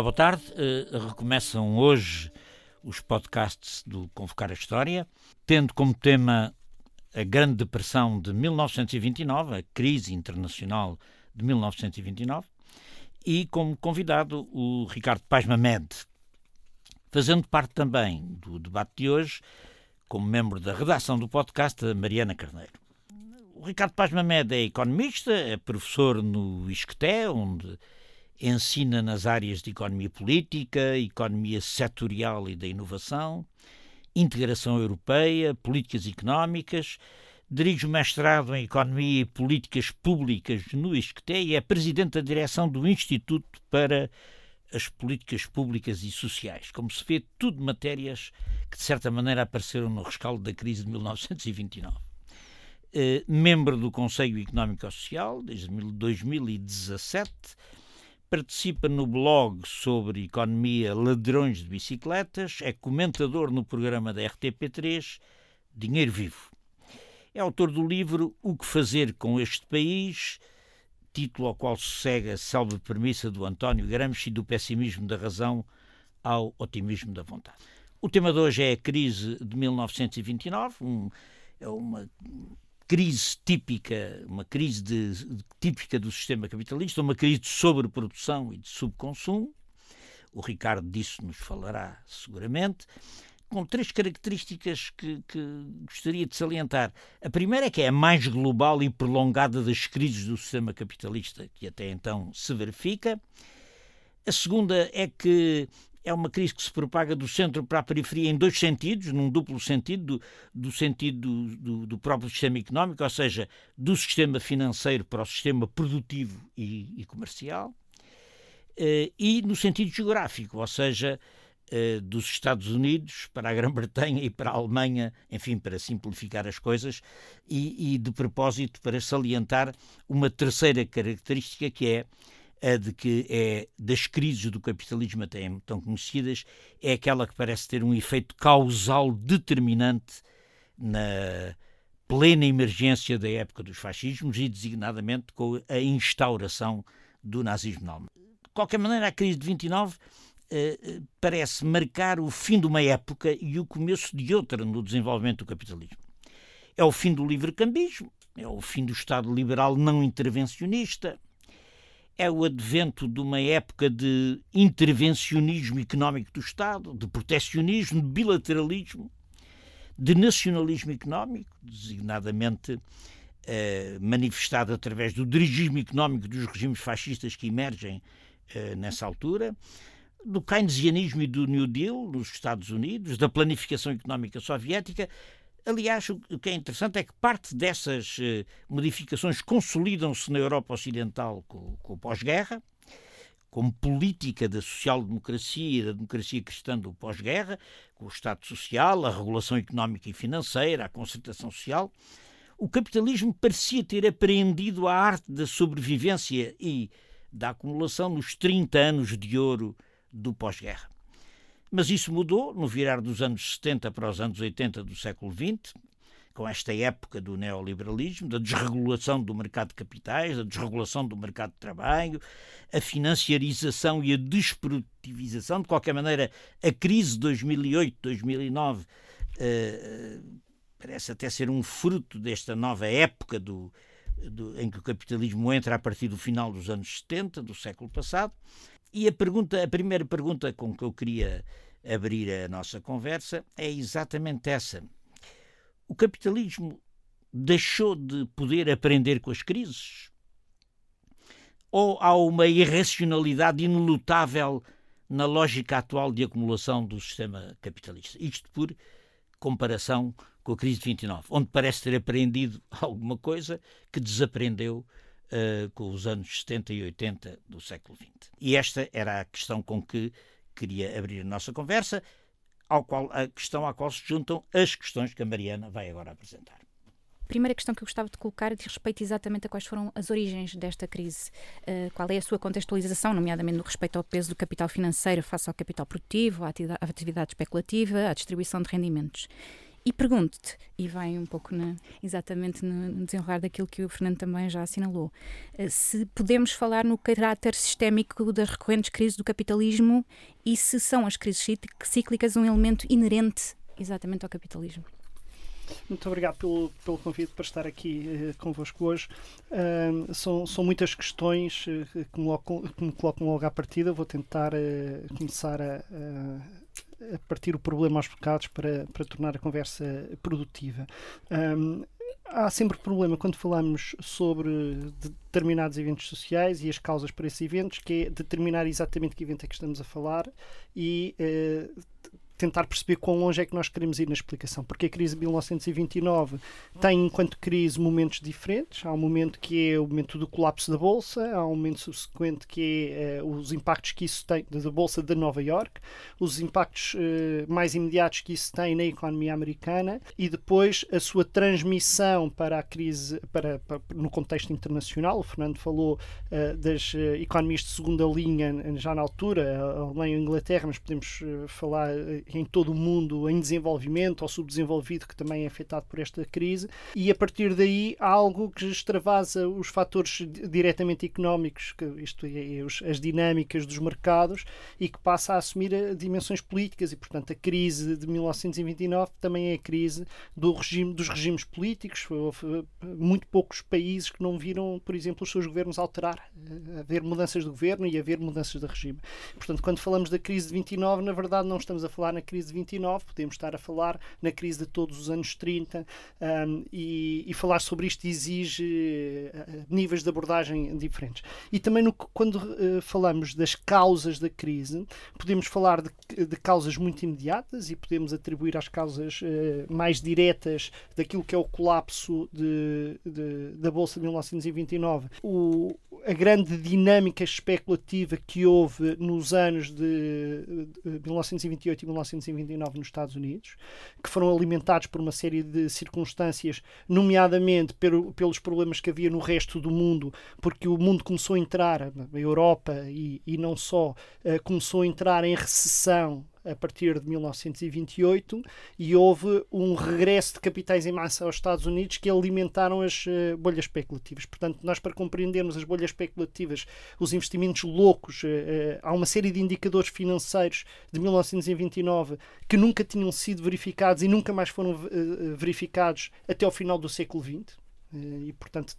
Olá, boa tarde. Uh, recomeçam hoje os podcasts do Convocar a História, tendo como tema a Grande Depressão de 1929, a crise internacional de 1929, e como convidado o Ricardo Paz Mamed, fazendo parte também do debate de hoje, como membro da redação do podcast, a Mariana Carneiro. O Ricardo Paz Mamed é economista, é professor no ISCTE, onde ensina nas áreas de economia política, economia setorial e da inovação, integração europeia, políticas económicas, dirige o mestrado em Economia e Políticas Públicas no ISCTE e é presidente da direção do Instituto para as Políticas Públicas e Sociais. Como se vê, tudo matérias que, de certa maneira, apareceram no rescaldo da crise de 1929. Eh, membro do Conselho Económico e Social desde 2017, participa no blog sobre economia Ladrões de Bicicletas, é comentador no programa da RTP3 Dinheiro Vivo. É autor do livro O que Fazer com Este País, título ao qual se segue a célebre premissa do António Gramsci do pessimismo da razão ao otimismo da vontade. O tema de hoje é a crise de 1929, um, é uma crise típica, uma crise de, típica do sistema capitalista, uma crise de sobreprodução e de subconsumo. O Ricardo disso nos falará seguramente, com três características que, que, gostaria de salientar. A primeira é que é a mais global e prolongada das crises do sistema capitalista que até então se verifica. A segunda é que é uma crise que se propaga do centro para a periferia em dois sentidos, num duplo sentido, do, do sentido do, do, do, próprio sistema económico, ou seja, do sistema financeiro para o sistema produtivo e, e comercial, eh, e no sentido geográfico, ou seja, eh, dos Estados Unidos para a Grã-Bretanha e para a Alemanha, enfim, para simplificar as coisas, e, e de propósito para salientar uma terceira característica que é a de que é das crises do capitalismo até tão conhecidas, é aquela que parece ter um efeito causal determinante na plena emergência da época dos fascismos e designadamente com a instauração do nazismo na Alemanha. De qualquer maneira, a crise de 29 eh, eh, parece marcar o fim de uma época e o começo de outra no desenvolvimento do capitalismo. É o fim do livre-cambismo, é o fim do Estado liberal não intervencionista, é o advento de uma época de intervencionismo económico do Estado, de protecionismo, de bilateralismo, de nacionalismo económico, designadamente eh, manifestado através do dirigismo económico dos regimes fascistas que emergem eh, nessa altura, do keynesianismo e do New Deal nos Estados Unidos, da planificação económica soviética, Aliás, o que é interessante é que parte dessas eh, modificações consolidam-se na Europa Ocidental com, com o pós-guerra, como política da social-democracia e da democracia cristã do pós-guerra, com o Estado Social, a regulação económica e financeira, a concertação social. O capitalismo parecia ter apreendido a arte da sobrevivência e da acumulação nos 30 anos de ouro do pós-guerra. Mas isso mudou no virar dos anos 70 para os anos 80 do século XX, com esta época do neoliberalismo, da desregulação do mercado de capitais, da desregulação do mercado de trabalho, a financiarização e a desprodutivização. De qualquer maneira, a crise de 2008-2009 eh, parece até ser um fruto desta nova época do, do, em que o capitalismo entra a partir do final dos anos 70, do século passado. E a pergunta, a primeira pergunta com que eu queria abrir a nossa conversa é exatamente essa. O capitalismo deixou de poder aprender com as crises? Ou há uma irracionalidade inelutável na lógica atual de acumulação do sistema capitalista? Isto por comparação com a crise de 29, onde parece ter aprendido alguma coisa que desaprendeu uh, com os anos 70 e 80 do século XX. E esta era a questão com que queria abrir a nossa conversa, ao qual, a questão à qual se juntam as questões que a Mariana vai agora apresentar. A primeira questão que eu gostava de colocar diz respeito exatamente a quais foram as origens desta crise. Uh, qual é a sua contextualização, nomeadamente no respeito ao peso do capital financeiro face ao capital produtivo, à atividade especulativa, à distribuição de rendimentos. E pergunto-te, e vai um pouco na, exatamente no desenrolar daquilo que o Fernando também já assinalou, eh, se podemos falar no caráter sistémico das recorrentes crises do capitalismo e se são as crises cíclicas um elemento inerente exatamente ao capitalismo. Muito obrigado pelo, pelo convite para estar aqui uh, convosco hoje. Uh, são, são muitas questões uh, que, me colocam, que me colocam logo à partida. Vou tentar começar a, partir o problema aos bocados para, para tornar a conversa produtiva. Um, há sempre problema quando falamos sobre determinados eventos sociais e as causas para esses eventos, que é determinar exatamente que evento é que estamos a falar e uh, tentar perceber quão longe é que nós queremos ir na explicação, porque a crise de 1929 tem, enquanto crise, momentos diferentes. Há um momento que é o momento do colapso da Bolsa, há um momento subsequente que é uh, os impactos que isso tem da Bolsa de Nova York, os impactos uh, mais imediatos que isso tem na economia americana e depois a sua transmissão para a crise, para, para no contexto internacional. O Fernando falou uh, das economias de segunda linha já na altura, a Alemanha e a Inglaterra, mas podemos falar em todo o mundo em desenvolvimento ou subdesenvolvido que também é afetado por esta crise e a partir daí há algo que extravasa os fatores diretamente económicos, que isto é, as dinâmicas dos mercados e que passa a assumir eh, dimensões políticas e portanto a crise de 1929 também é a crise do regime, dos regimes políticos. Houve eh, muito poucos países que não viram, por exemplo, os seus governos alterar, eh, haver mudanças de governo e haver mudanças de regime. Portanto, quando falamos da crise de 29, na verdade não estamos a falar na crise de 29, podemos estar a falar na crise de todos os anos 30 um, e, e, falar sobre isto exige uh, níveis de abordagem diferentes. E também no, quando uh, falamos das causas da crise, podemos falar de, de, causas muito imediatas e podemos atribuir às causas uh, mais diretas daquilo que é o colapso de, de, da Bolsa de 1929, o, a grande dinâmica especulativa que houve nos anos de, de 1928 e 1929 1929 nos Estados Unidos, que foram alimentados por uma série de circunstâncias, nomeadamente pelo, pelos problemas que havia no resto do mundo, porque o mundo começou a entrar, a Europa e, e não só, uh, começou a entrar em recessão a partir de 1928 e houve um regresso de capitais em massa aos Estados Unidos que alimentaram as uh, bolhas especulativas. Portanto, nós para compreendermos as bolhas especulativas, os investimentos loucos, uh, uh, há uma série de indicadores financeiros de 1929 que nunca tinham sido verificados e nunca mais foram verificados até ao final do século XX. E, portanto,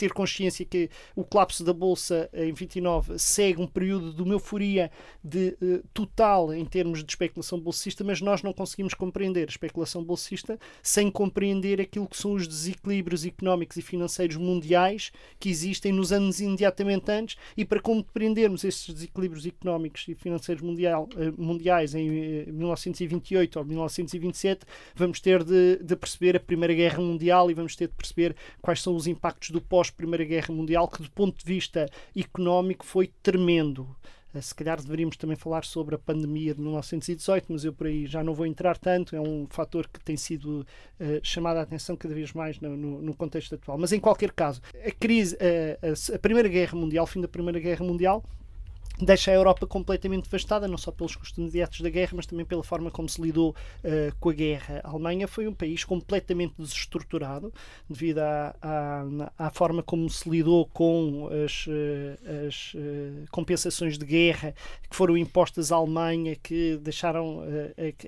ter consciência que o colapso da Bolsa em 29 segue um período de uma euforia de, uh, total em termos de especulação bolsista, mas nós não conseguimos compreender a especulação bolsista sem compreender aquilo que são os desequilíbrios económicos e financeiros mundiais que existem nos anos imediatamente antes e para compreendermos esses desequilíbrios económicos e financeiros mundial, uh, mundiais em uh, 1928 ou 1927, vamos ter de, de perceber a Primeira Guerra Mundial e vamos ter de perceber quais são os impactos do pós pós-Primeira Guerra Mundial, que do ponto de vista económico foi tremendo. Eh, se calhar deveríamos também falar sobre a pandemia de 1918, mas eu por aí já não vou entrar tanto. É um fator que tem sido uh, chamado a atenção cada vez mais no, no, no, contexto atual. Mas em qualquer caso, a crise, uh, a, a Primeira Guerra Mundial, fim da Primeira Guerra Mundial, deixa a Europa completamente devastada, não só pelos custos imediatos da guerra, mas também pela forma como se lidou uh, com a guerra. A Alemanha foi um país completamente desestruturado devido à, à, à forma como se lidou com as, uh, as uh, compensações de guerra que foram impostas à Alemanha, que deixaram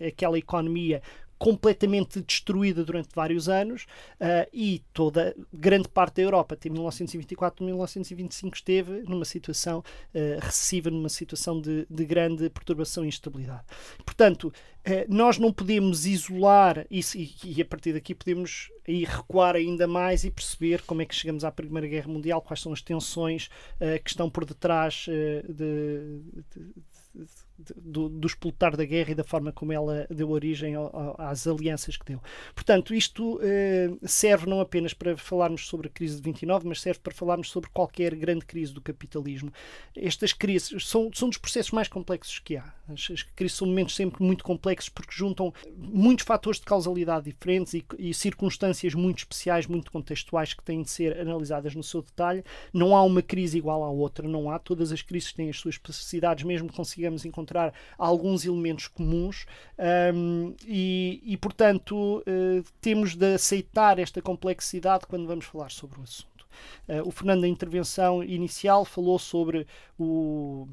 aquela economia completamente destruída durante vários anos uh, e toda grande parte da Europa, até 1924, 1925, esteve numa situação uh, recessiva, numa situação de, de grande perturbação e instabilidade. Portanto, uh, nós não podemos isolar isso e, e, a partir daqui podemos aí recuar ainda mais e perceber como é que chegamos à Primeira Guerra Mundial, quais são as tensões que estão por detrás de, de, de do, do explotar da guerra e da forma como ela deu origem ao, às alianças que deu. Portanto, isto eh, serve não apenas para falarmos sobre a crise de 29, mas serve para falarmos sobre qualquer grande crise do capitalismo. Estas crises são, são dos processos mais complexos que há. As, as crises são momentos sempre muito complexos porque juntam muitos fatores de causalidade diferentes e, e circunstâncias muito especiais, muito contextuais que têm de ser analisadas no seu detalhe. Não há uma crise igual à outra, não há. Todas as crises têm as suas especificidades, mesmo que consigamos encontrar encontrar alguns elementos comuns um, e, e, portanto, uh, temos de aceitar esta complexidade quando vamos falar sobre o assunto. Uh, o Fernando, na intervenção inicial, falou sobre o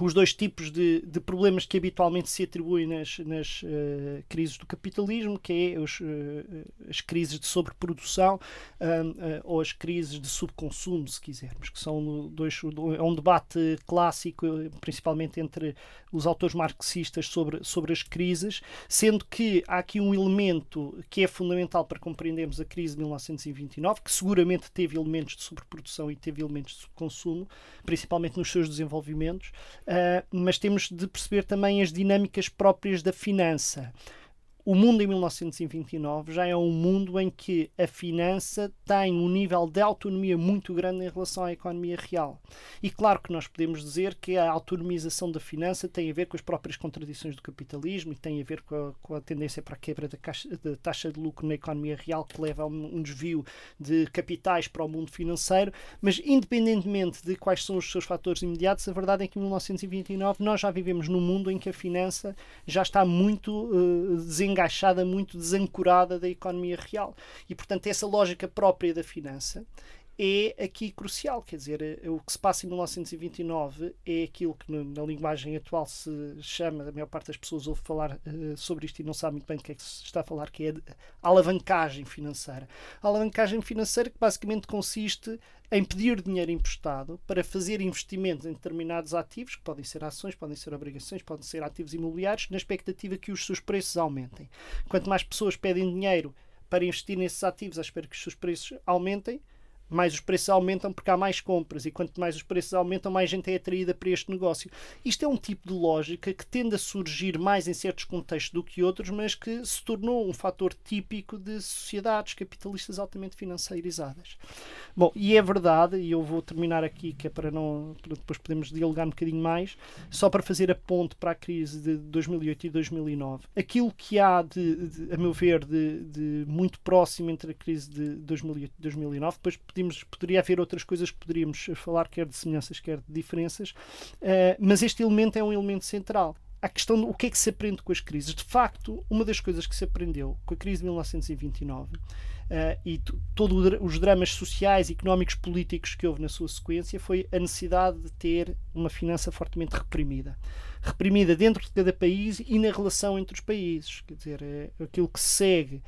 os dois tipos de, de, problemas que habitualmente se atribuem nas, nas uh, crises do capitalismo, que é os, uh, as crises de sobreprodução uh, ou as crises de subconsumo, se quisermos, que são dois, é um debate clássico, principalmente entre os autores marxistas sobre, sobre as crises, sendo que há aqui um elemento que é fundamental para compreendermos a crise de 1929, que seguramente teve elementos de sobreprodução e teve elementos de subconsumo, principalmente nos seus desenvolvimentos, mas temos de perceber também as dinâmicas próprias da finança o mundo em 1929 já é um mundo em que a finança tem um nível de autonomia muito grande em relação à economia real. E claro que nós podemos dizer que a autonomização da finança tem a ver com as próprias contradições do capitalismo e tem a ver com a, com a tendência para a quebra da, caixa, da, taxa de lucro na economia real que leva a um, um desvio de capitais para o mundo financeiro, mas independentemente de quais são os seus fatores imediatos, a verdade é que em 1929 nós já vivemos num mundo em que a finança já está muito uh, desengaixada, muito desancorada da economia real. E, portanto, essa lógica própria da finança é aqui crucial. Quer dizer, eh, o que se passa em 1929 é aquilo que na linguagem atual se chama, a maior parte das pessoas ouve falar uh, sobre isto e não sabe muito bem do que é que se está a falar, que é a alavancagem financeira. A alavancagem financeira que basicamente consiste em pedir dinheiro emprestado para fazer investimentos em determinados ativos, que podem ser ações, podem ser obrigações, podem ser ativos imobiliários, na expectativa que os seus preços aumentem. Quanto mais pessoas pedem dinheiro para investir nesses ativos à espera que os seus preços aumentem, mais os preços aumentam porque há mais compras e quanto mais os preços aumentam, mais gente é atraída para este negócio. Isto é um tipo de lógica que tende a surgir mais em certos contextos do que outros, mas que se tornou um fator típico de sociedades capitalistas altamente financeirizadas. Bom, e é verdade, e eu vou terminar aqui, que é para não para depois podemos dialogar um bocadinho mais, só para fazer a ponte para a crise de 2008 e 2009. Aquilo que há, de, de a meu ver, de, de, muito próximo entre a crise de 2008 e 2009, depois podemos podíamos, poderia haver outras coisas que poderíamos falar, quer de semelhanças, quer de diferenças, uh, mas este elemento é um elemento central. A questão do que é que se aprende com as crises. De facto, uma das coisas que se aprendeu com a crise de 1929 Uh, e todos os dramas sociais, económicos, políticos que houve na sua sequência foi a necessidade de ter uma finança fortemente reprimida reprimida dentro de cada país e na relação entre os países. Quer dizer, é aquilo que segue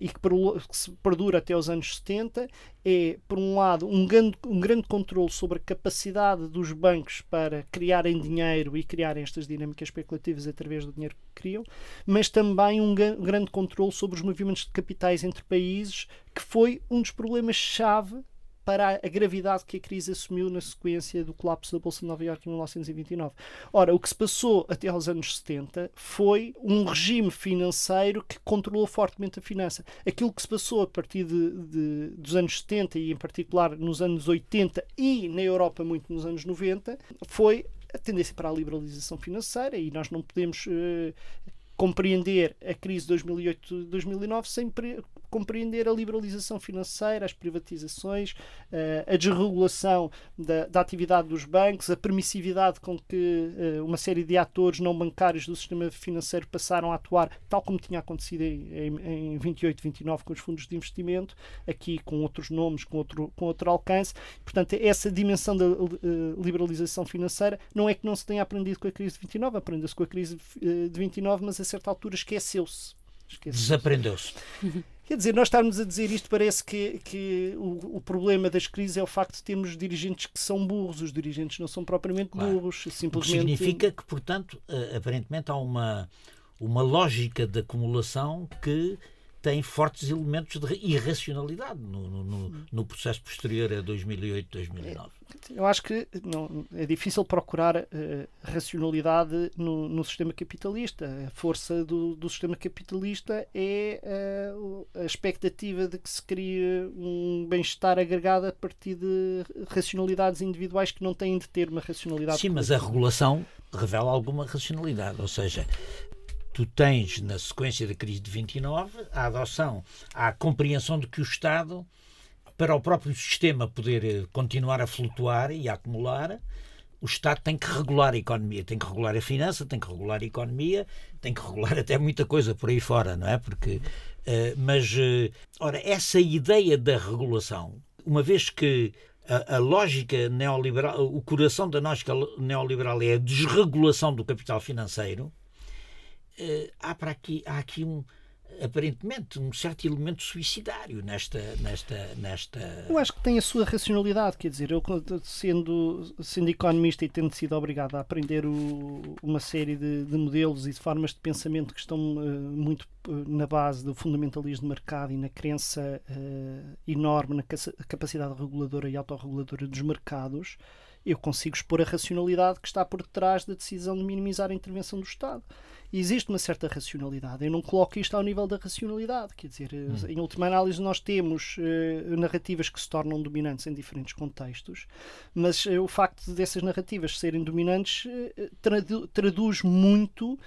e que, que, se perdura até os anos 70 é, por um lado, um grande, um grande controle sobre a capacidade dos bancos para criarem dinheiro e criarem estas dinâmicas especulativas através do dinheiro que criam, mas também um grande controle sobre os movimentos de capitais entre países, que foi um dos problemas-chave para a gravidade que a crise assumiu na sequência do colapso da Bolsa de Nova Iorque em 1929. Ora, o que se passou até aos anos 70 foi um regime financeiro que controlou fortemente a finança. Aquilo que se passou a partir de, de, dos anos 70 e, em particular, nos anos 80 e na Europa muito nos anos 90 foi a tendência para a liberalização financeira e nós não podemos uh, compreender a crise de 2008-2009 sem compreender a liberalização financeira, as privatizações, eh, a desregulação da, da atividade dos bancos, a permissividade com que eh, uma série de atores não bancários do sistema financeiro passaram a atuar, tal como tinha acontecido em, em 28, 29 com os fundos de investimento, aqui com outros nomes, com outro, com outro alcance. Portanto, essa dimensão da eh, liberalização financeira não é que não se tenha aprendido com a crise de 29, aprendeu-se com a crise de 29, mas a certa altura esqueceu-se. Desaprendeu-se. Quer dizer, nós estarmos a dizer isto parece que, que o, o, problema das crises é o facto de termos dirigentes que são burros. Os dirigentes não são propriamente claro. burros. Simplesmente... O que significa que, portanto, eh, aparentemente há uma, uma lógica de acumulação que tem fortes elementos de irracionalidade no, no, no processo posterior a 2008, 2009. Eu acho que não, é difícil procurar uh, racionalidade no, no, sistema capitalista. A força do, do sistema capitalista é uh, a expectativa de que se crie um bem-estar agregado a partir de racionalidades individuais que não têm de ter uma racionalidade. Sim, mas a regulação revela alguma racionalidade, ou seja, tu tens, na sequência da crise de 29, a adoção, a compreensão de que o Estado, para o próprio sistema poder eh, continuar a flutuar e a acumular, o Estado tem que regular a economia, tem que regular a finança, tem que regular a economia, tem que regular até muita coisa por aí fora, não é? Porque, uh, mas, uh, ora, essa ideia da regulação, uma vez que a, a, lógica neoliberal, o coração da lógica neoliberal é a desregulação do capital financeiro, há, para aqui, há aqui um, aparentemente um certo elemento suicidário nesta, nesta, nesta. Eu acho que tem a sua racionalidade, quer dizer, eu sendo, sendo economista e tendo sido obrigado a aprender o, uma série de, de, modelos e de formas de pensamento que estão uh, muito uh, na base do fundamentalismo de mercado e na crença uh, enorme na capacidade reguladora e autorreguladora dos mercados, eu consigo expor a racionalidade que está por detrás da decisão de minimizar a intervenção do Estado existe uma certa racionalidade. Eu não coloco isto ao nível da racionalidade, quer dizer, hum. em última análise nós temos uh, narrativas que se tornam dominantes em diferentes contextos, mas uh, o facto dessas narrativas serem dominantes uh, tradu traduz muito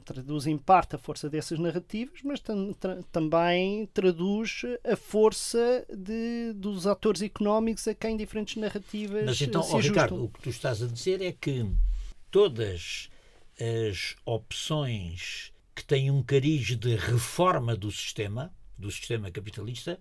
traduz em parte a força dessas narrativas, mas tam tra também traduz a força de, dos atores económicos a quem diferentes narrativas. Mas então, se oh, Ricardo, o que tu estás a dizer é que todas as opções que têm um cariz de reforma do sistema, do sistema capitalista,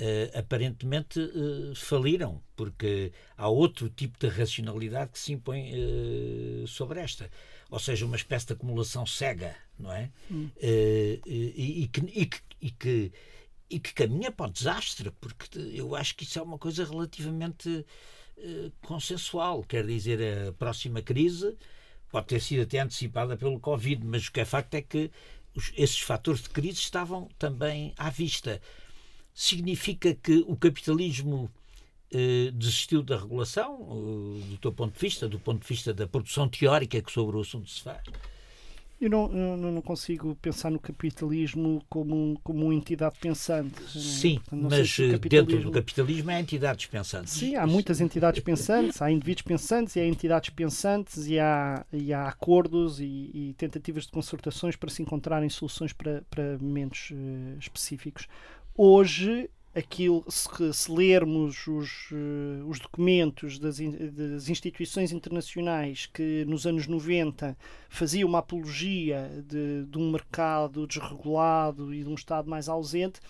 uh, aparentemente uh, faliram, porque há outro tipo de racionalidade que se impõe uh, sobre esta. Ou seja, uma espécie de acumulação cega, não é? Hum. E, e, que, e, que, e, que, e que caminha para o desastre, porque eu acho que isso é uma coisa relativamente consensual. Quer dizer, a próxima crise pode ter sido até antecipada pelo Covid, mas o que é facto é que os, esses fatores de crise estavam também à vista. Significa que o capitalismo eh, desistiu da regulação, eh, do teu ponto de vista, do ponto de vista da produção teórica que sobre o assunto se faz? Eu não, eu não consigo pensar no capitalismo como, como uma entidade pensante. Sim, Portanto, mas capitalismo... dentro do capitalismo há entidades pensantes. Sim, há muitas entidades pensantes, há indivíduos pensantes e há entidades pensantes e há, e há acordos e, e tentativas de consultações para se encontrarem soluções para, para momentos uh, específicos. Hoje aquilo, se, se lermos os, uh, os documentos das, das, instituições internacionais que nos anos 90 faziam uma apologia de, de, um mercado desregulado e de um Estado mais ausente,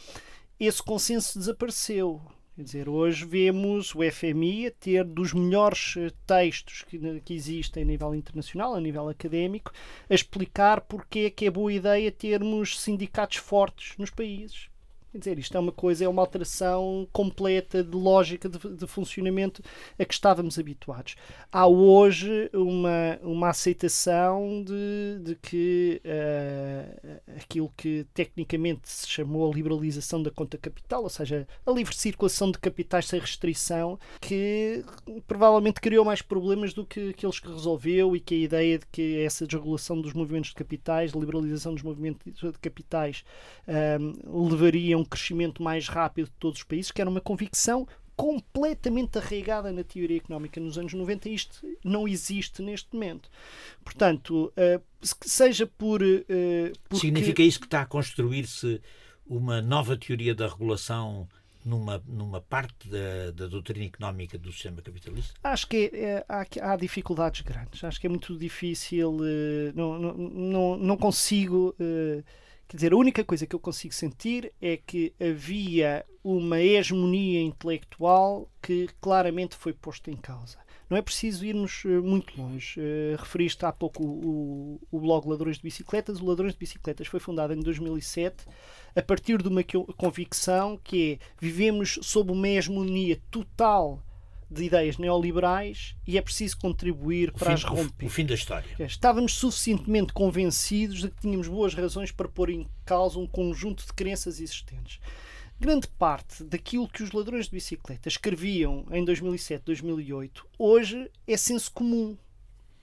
esse consenso desapareceu. Quer dizer, hoje vemos o FMI a ter dos melhores eh, textos que, que existem a nível internacional, a nível académico, a explicar porque é que é boa ideia termos sindicatos fortes nos países Quer dizer, isto é uma coisa, é uma alteração completa de lógica de, de funcionamento a que estávamos habituados. Há hoje uma, uma aceitação de, de que uh, aquilo que tecnicamente se chamou a liberalização da conta capital, ou seja, a livre circulação de capitais sem restrição, que provavelmente criou mais problemas do que aqueles que resolveu e que a ideia de que essa desregulação dos movimentos de capitais, liberalização dos movimentos de capitais, eh, levaria um crescimento mais rápido de todos os países, que era uma convicção completamente arraigada na teoria económica nos anos 90 isto não existe neste momento. Portanto, uh, seja por. Uh, porque... Significa isso que está a construir-se uma nova teoria da regulação numa, numa parte da, da doutrina económica do sistema capitalista? Acho que é, há, há, dificuldades grandes. Acho que é muito difícil. Uh, não, não, não, não consigo Quer dizer, a única coisa que eu consigo sentir é que havia uma hegemonia intelectual que claramente foi posta em causa. Não é preciso irmos uh, muito longe. Uh, referiste há pouco o, o, o, blog Ladrões de Bicicletas. O Ladrões de Bicicletas foi fundado em 2007 a partir de uma convicção que é vivemos sob uma hegemonia total de ideias neoliberais e é preciso contribuir para fim, as romper. O fim da história. Estávamos suficientemente convencidos de que tínhamos boas razões para pôr em causa um conjunto de crenças existentes. Grande parte daquilo que os ladrões de bicicleta escreviam em 2007, 2008, hoje é senso comum.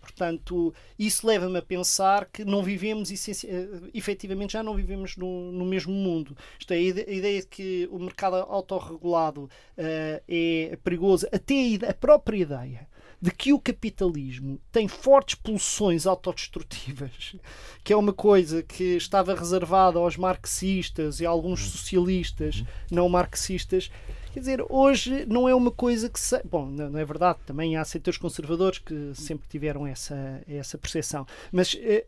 Portanto, isso leva-me a pensar que não vivemos, eh, efetivamente, já não vivemos no, no mesmo mundo. Isto é, a ideia de que o mercado autorregulado uh, é perigoso, até a, própria ideia de que o capitalismo tem fortes pulsões autodestrutivas, que é uma coisa que estava reservada aos marxistas e a alguns uhum. socialistas uhum. não marxistas, Quer dizer, hoje não é uma coisa que se... Bom, não é verdade, também há setores conservadores que sempre tiveram essa, essa percepção. Mas eh,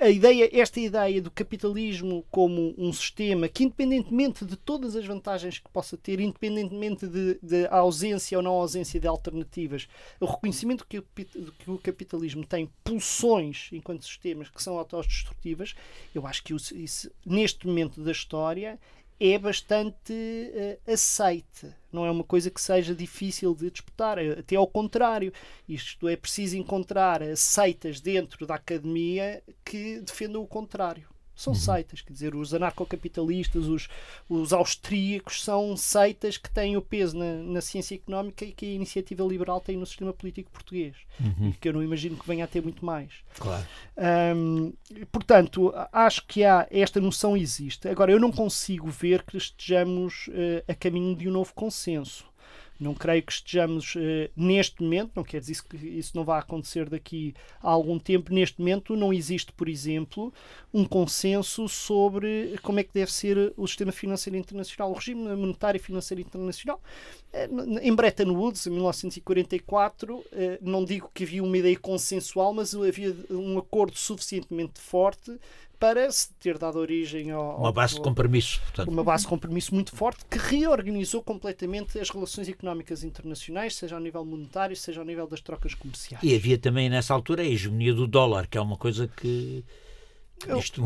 a ideia, esta ideia do capitalismo como um sistema que, independentemente de todas as vantagens que possa ter, independentemente de, de ausência ou não ausência de alternativas, o reconhecimento que o, que o capitalismo tem pulsões enquanto sistemas que são autodestrutivas, eu acho que isso, neste momento da história é bastante uh, aceite. Não é uma coisa que seja difícil de disputar, é, até ao contrário. Isto é preciso encontrar seitas dentro da academia que defendam o contrário são uhum. seitas, quer dizer, os anarcocapitalistas, os, os austríacos são seitas que têm o peso na, na ciência económica e que a iniciativa liberal tem no sistema político português, uhum. que eu não imagino que venha a ter muito mais. Claro. Um, portanto, acho que há esta noção existe. Agora, eu não consigo ver que estejamos uh, a caminho de um novo consenso. Não creio que estejamos uh, neste momento, não quer dizer que isso não vá acontecer daqui a algum tempo, neste momento não existe, por exemplo, um consenso sobre como é que deve ser o sistema financeiro internacional, o regime monetário e financeiro internacional. Uh, em Bretton Woods, em 1944, uh, eh, não digo que havia uma ideia consensual, mas havia um acordo suficientemente forte para se ter dado origem ao, uma base de compromisso portanto. uma base de compromisso muito forte que reorganizou completamente as relações económicas internacionais seja ao nível monetário seja ao nível das trocas comerciais e havia também nessa altura a hegemonia do dólar que é uma coisa que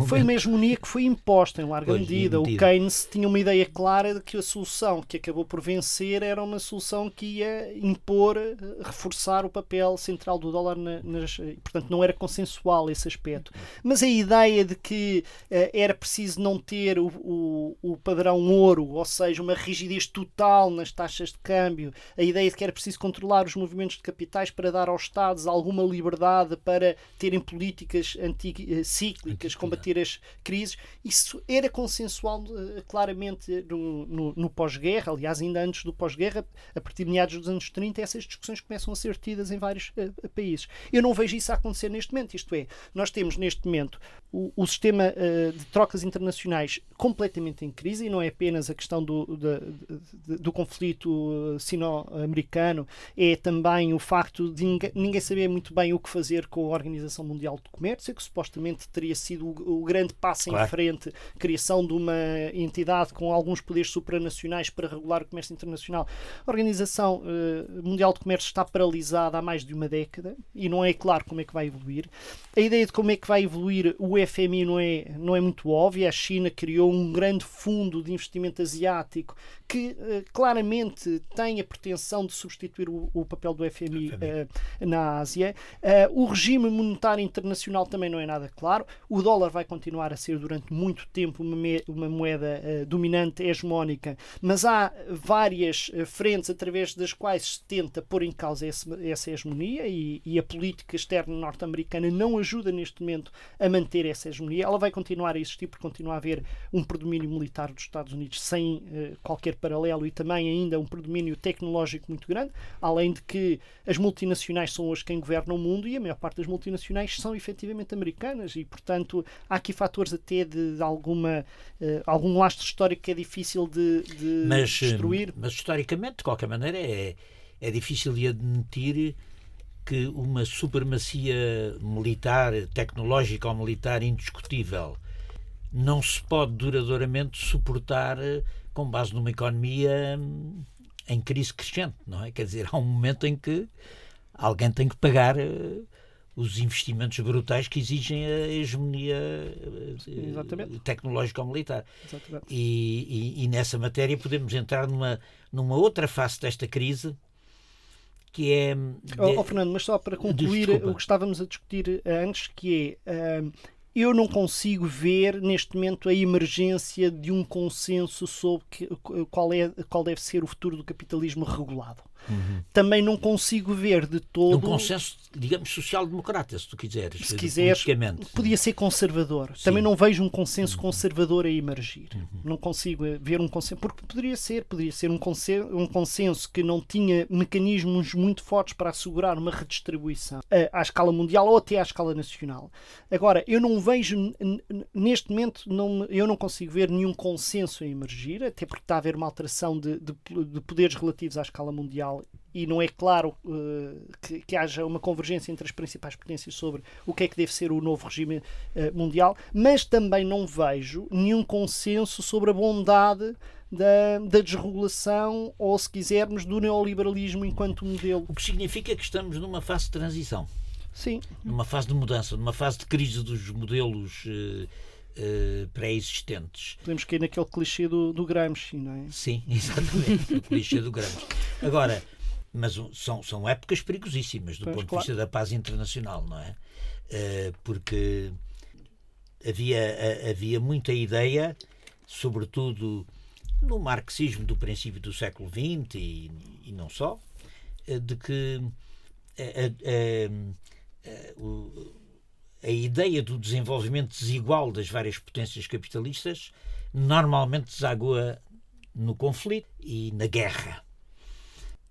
foi uma hegemonia que foi imposta em larga medida. medida. O Keynes tinha uma ideia clara de que a solução que acabou por vencer era uma solução que ia impor, eh, reforçar o papel central do dólar nas. Portanto, não era consensual esse aspecto. Mas a ideia de que uh, era preciso não ter o, o, o, padrão ouro, ou seja, uma rigidez total nas taxas de câmbio, a ideia de que era preciso controlar os movimentos de capitais para dar aos Estados alguma liberdade para terem políticas anticíclicas políticas, combater as crises. Isso era consensual uh, claramente no, no, no pós-guerra, aliás, ainda antes do pós-guerra, a partir de meados dos anos 30, essas discussões começam a ser tidas em vários uh, países. Eu não vejo isso a acontecer neste momento, isto é, nós temos neste momento o, o sistema uh, de trocas internacionais completamente em crise, e não é apenas a questão do, do, do conflito sino-americano, é também o facto de ninguém saber muito bem o que fazer com a Organização Mundial do Comércio, que supostamente teria sido sido o, o grande passo claro. em frente, criação de uma entidade com alguns poderes supranacionais para regular o comércio internacional. A Organização uh, Mundial de Comércio está paralisada há mais de uma década e não é claro como é que vai evoluir. A ideia de como é que vai evoluir o FMI não é, não é muito óbvia. A China criou um grande fundo de investimento asiático que uh, claramente tem a pretensão de substituir o, o papel do FMI. Uh, na Ásia. o regime monetário internacional também não é nada claro. O dólar vai continuar a ser durante muito tempo uma, uma moeda uh, dominante, hegemónica, mas há várias uh, frentes através das quais se tenta pôr em causa esse, essa hegemonia e, e, a política externa norte-americana não ajuda neste momento a manter essa hegemonia. Ela vai continuar a existir porque continua a haver um predomínio militar dos Estados Unidos sem uh, paralelo e também ainda um predomínio tecnológico muito grande, além de que as multinacionais são hoje quem governa o mundo e a maior parte das multinacionais são efetivamente americanas e, portanto, há aqui fatores até de, de alguma, uh, algum lastro histórico que é difícil de, de mas, destruir. Mas, historicamente, de qualquer maneira, é, é difícil de admitir que uma supremacia militar, tecnológica ou militar indiscutível não se pode duradouramente suportar eh, com base numa economia hum, em crise crescente, não é? Quer dizer, há um momento em que alguém tem que pagar eh, os investimentos brutais que exigem a hegemonia eh, Exatamente. tecnológica ou militar. E, e, e, nessa matéria podemos entrar numa, numa outra face desta crise que é. De... Oh, oh, Fernando, mas só para concluir Desculpa. o que estávamos a discutir antes, que é. Uh, eu não consigo ver neste momento a emergência de um consenso sobre que, qual, é, qual deve ser o futuro do capitalismo regulado Uhum. Também não consigo ver de todo. Um consenso, digamos, social-democrata, se tu quiseres. Se quiseres, podia ser conservador. Sim. Também não vejo um consenso uhum. conservador a emergir. Uhum. Não consigo ver um consenso. Porque poderia ser, poderia ser um consenso, um consenso que não tinha mecanismos muito fortes para assegurar uma redistribuição à escala mundial ou até à escala nacional. Agora, eu não vejo, neste momento, não, eu não consigo ver nenhum consenso a emergir, até porque está a haver uma alteração de, de, de poderes relativos à escala mundial e não é claro uh, que, que, haja uma convergência entre as principais potências sobre o que é que deve ser o novo regime uh, mundial, mas também não vejo nenhum consenso sobre a bondade da, da desregulação ou, se quisermos, do neoliberalismo enquanto modelo. O que significa que estamos numa fase de transição. Sim. Numa fase de mudança, numa fase de crise dos modelos. Uh, uh, pré-existentes. Podemos cair naquele clichê do, do Gramsci, não é? Sim, exatamente, o clichê do Gramsci. Agora, mas são, são épocas perigosíssimas do pois, ponto claro. de vista da paz internacional, não é? Uh, porque havia, havia muita ideia, sobretudo no marxismo do princípio do século XX e, e não só, eh, de que a, a, a, ideia do desenvolvimento desigual das várias potências capitalistas normalmente desagua no conflito e na guerra.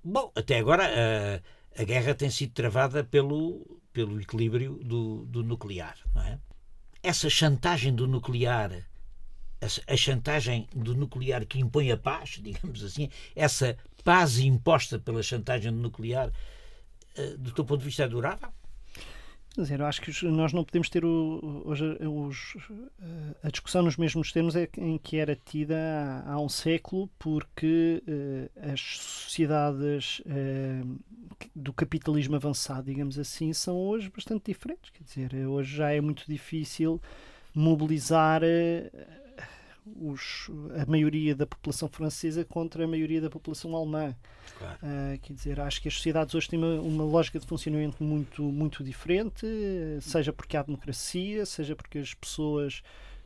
Bom, até agora a, a guerra tem sido travada pelo, pelo equilíbrio do, do nuclear, não é? Essa chantagem do nuclear, a, a chantagem do nuclear que impõe a paz, digamos assim, essa paz imposta pela chantagem do nuclear, eh, do teu ponto de vista, é durável? Dizer, eu acho que nós não podemos ter o, hoje os, a discussão nos mesmos termos é em que era tida há, um século, porque uh, as sociedades uh, do capitalismo avançado, digamos assim, são hoje bastante diferentes. Quer dizer, hoje já é muito difícil mobilizar. Os, a maioria da população francesa contra a maioria da população alemã. Claro. Uh, quer dizer, acho que as sociedades hoje têm uma, uma, lógica de funcionamento muito, muito diferente, seja porque há democracia, seja porque as pessoas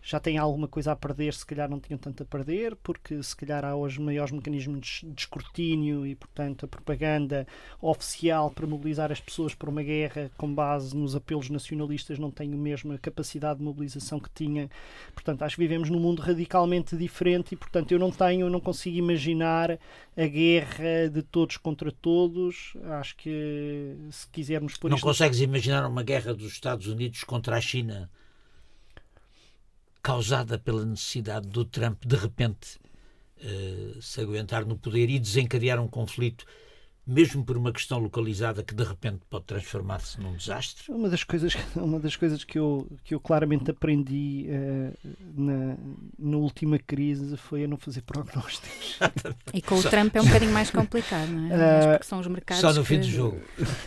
já têm alguma coisa a perder, se calhar não tinham tanto a perder, porque se calhar há hoje maiores mecanismos de, escrutínio e, portanto, a propaganda oficial para mobilizar as pessoas para uma guerra com base nos apelos nacionalistas não tem a mesma capacidade de mobilização que tinha. Portanto, acho que vivemos num mundo radicalmente diferente e, portanto, eu não tenho, eu não consigo imaginar a guerra de todos contra todos. Acho que se quisermos pôr Não isto... consegues imaginar uma guerra dos Estados Unidos contra a China? Causada pela necessidade do Trump de repente uh, se aguentar no poder e desencadear um conflito mesmo por uma questão localizada que de repente pode transformar-se num desastre? Uma das coisas, uma das coisas que, eu, que eu claramente aprendi uh, na, na última crise foi a não fazer prognósticos. e com o Trump é um bocadinho mais complicado, não é? Uh, porque são os mercados. Só no que, fim do jogo.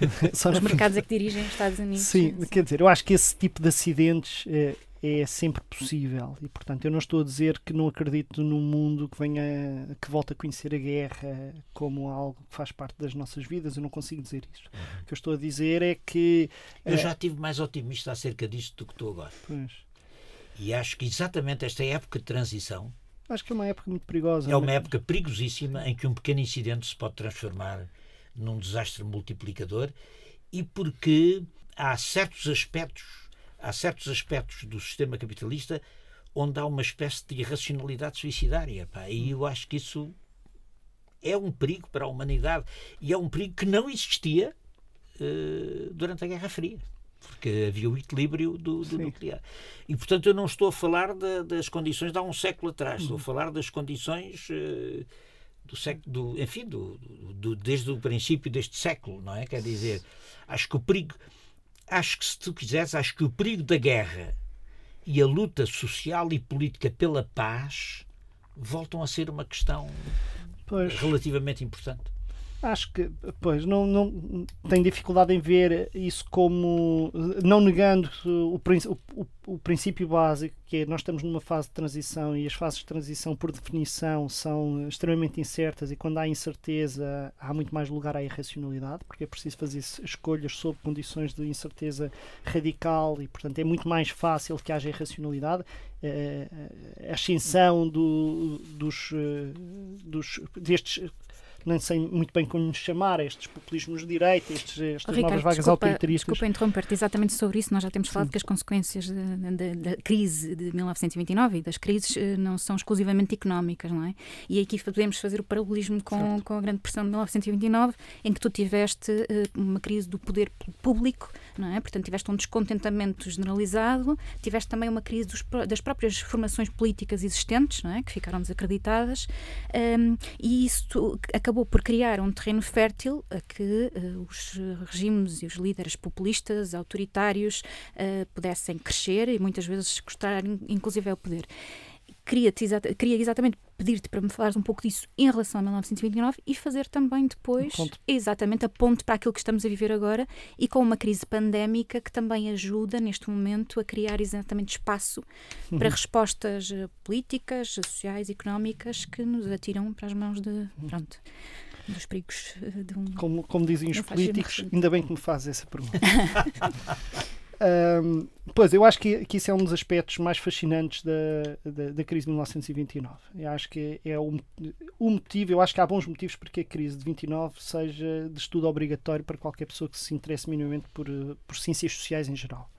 os mercados é que dirigem os Estados Unidos. Sim, sim, quer dizer, eu acho que esse tipo de acidentes. Uh, é sempre possível. E portanto eu não estou a dizer que não acredito num mundo que venha que volte a conhecer a guerra como algo que faz parte das nossas vidas. Eu não consigo dizer isso. O que eu estou a dizer é que eu já tive mais otimista acerca disto do que estou agora. pois. e acho que exatamente esta época de transição acho que é uma época muito perigosa é? uma época perigosíssima em que um pequeno incidente se pode transformar num desastre multiplicador e porque há certos aspectos há certos aspectos do sistema capitalista onde há uma espécie de irracionalidade suicidária. Pá, e eu acho que isso é um perigo para a humanidade. E é um perigo que não existia uh, durante a Guerra Fria. Porque havia o equilíbrio do, do nuclear. E, portanto, eu não estou a falar de, das condições de há um século atrás. Estou a falar das condições uh, do século, do, enfim, do, do, desde o princípio deste século, não é? Quer dizer, acho que o perigo acho que, se tu quiseres, acho que o perigo da guerra e a luta social e política pela paz voltam a ser uma questão pois. relativamente importante. Acho que, pois, não, não tenho dificuldade em ver isso como, não negando o, o, o, princípio básico, que é nós estamos numa fase de transição e as fases de transição, por definição, são extremamente incertas e quando há incerteza há muito mais lugar à irracionalidade, porque é preciso fazer escolhas sob condições de incerteza radical e, portanto, é muito mais fácil que haja irracionalidade. Eh, a ascensão do, dos, eh, dos, destes nem sei muito bem como chamar, estes populismos de direita, estes, estas Ricardo, novas vagas desculpa, autoritaristas. Desculpa interromper-te exatamente sobre isso. Nós já temos falado Sim. que as consequências da crise de 1929 e das crises eh, não são exclusivamente económicas, não é? E aqui podemos fazer o paralelismo com, com a Grande Pressão de 1929, em que tu tiveste uh, uma crise do poder público, não é? Portanto, tiveste um descontentamento generalizado, tiveste também uma crise dos, das próprias formações políticas existentes, não é? Que ficaram desacreditadas, um, e isso acabou por criar um terreno fértil a que uh, os regimes e os líderes populistas, autoritários, uh, pudessem crescer e muitas vezes gostar, inclusive, ao poder queria, exata, queria exatamente pedir-te para me falares um pouco disso em relação a 1929 e fazer também depois um exatamente a ponte para aquilo que estamos a viver agora e com uma crise pandémica que também ajuda neste momento a criar exatamente espaço uhum. para respostas eh, políticas, sociais, económicas que nos atiram para as mãos de uhum. pronto dos perigos eh, de um. Como, como dizem os políticos, ainda bem que me fazes essa pergunta. Pois, eu acho que, que isso é um dos aspectos mais fascinantes da, da, da crise de 1929. Eu acho que é o, o, motivo, eu acho que há bons motivos para que a crise de 29 seja de estudo obrigatório para qualquer pessoa que se interesse minimamente por, por ciências sociais em geral.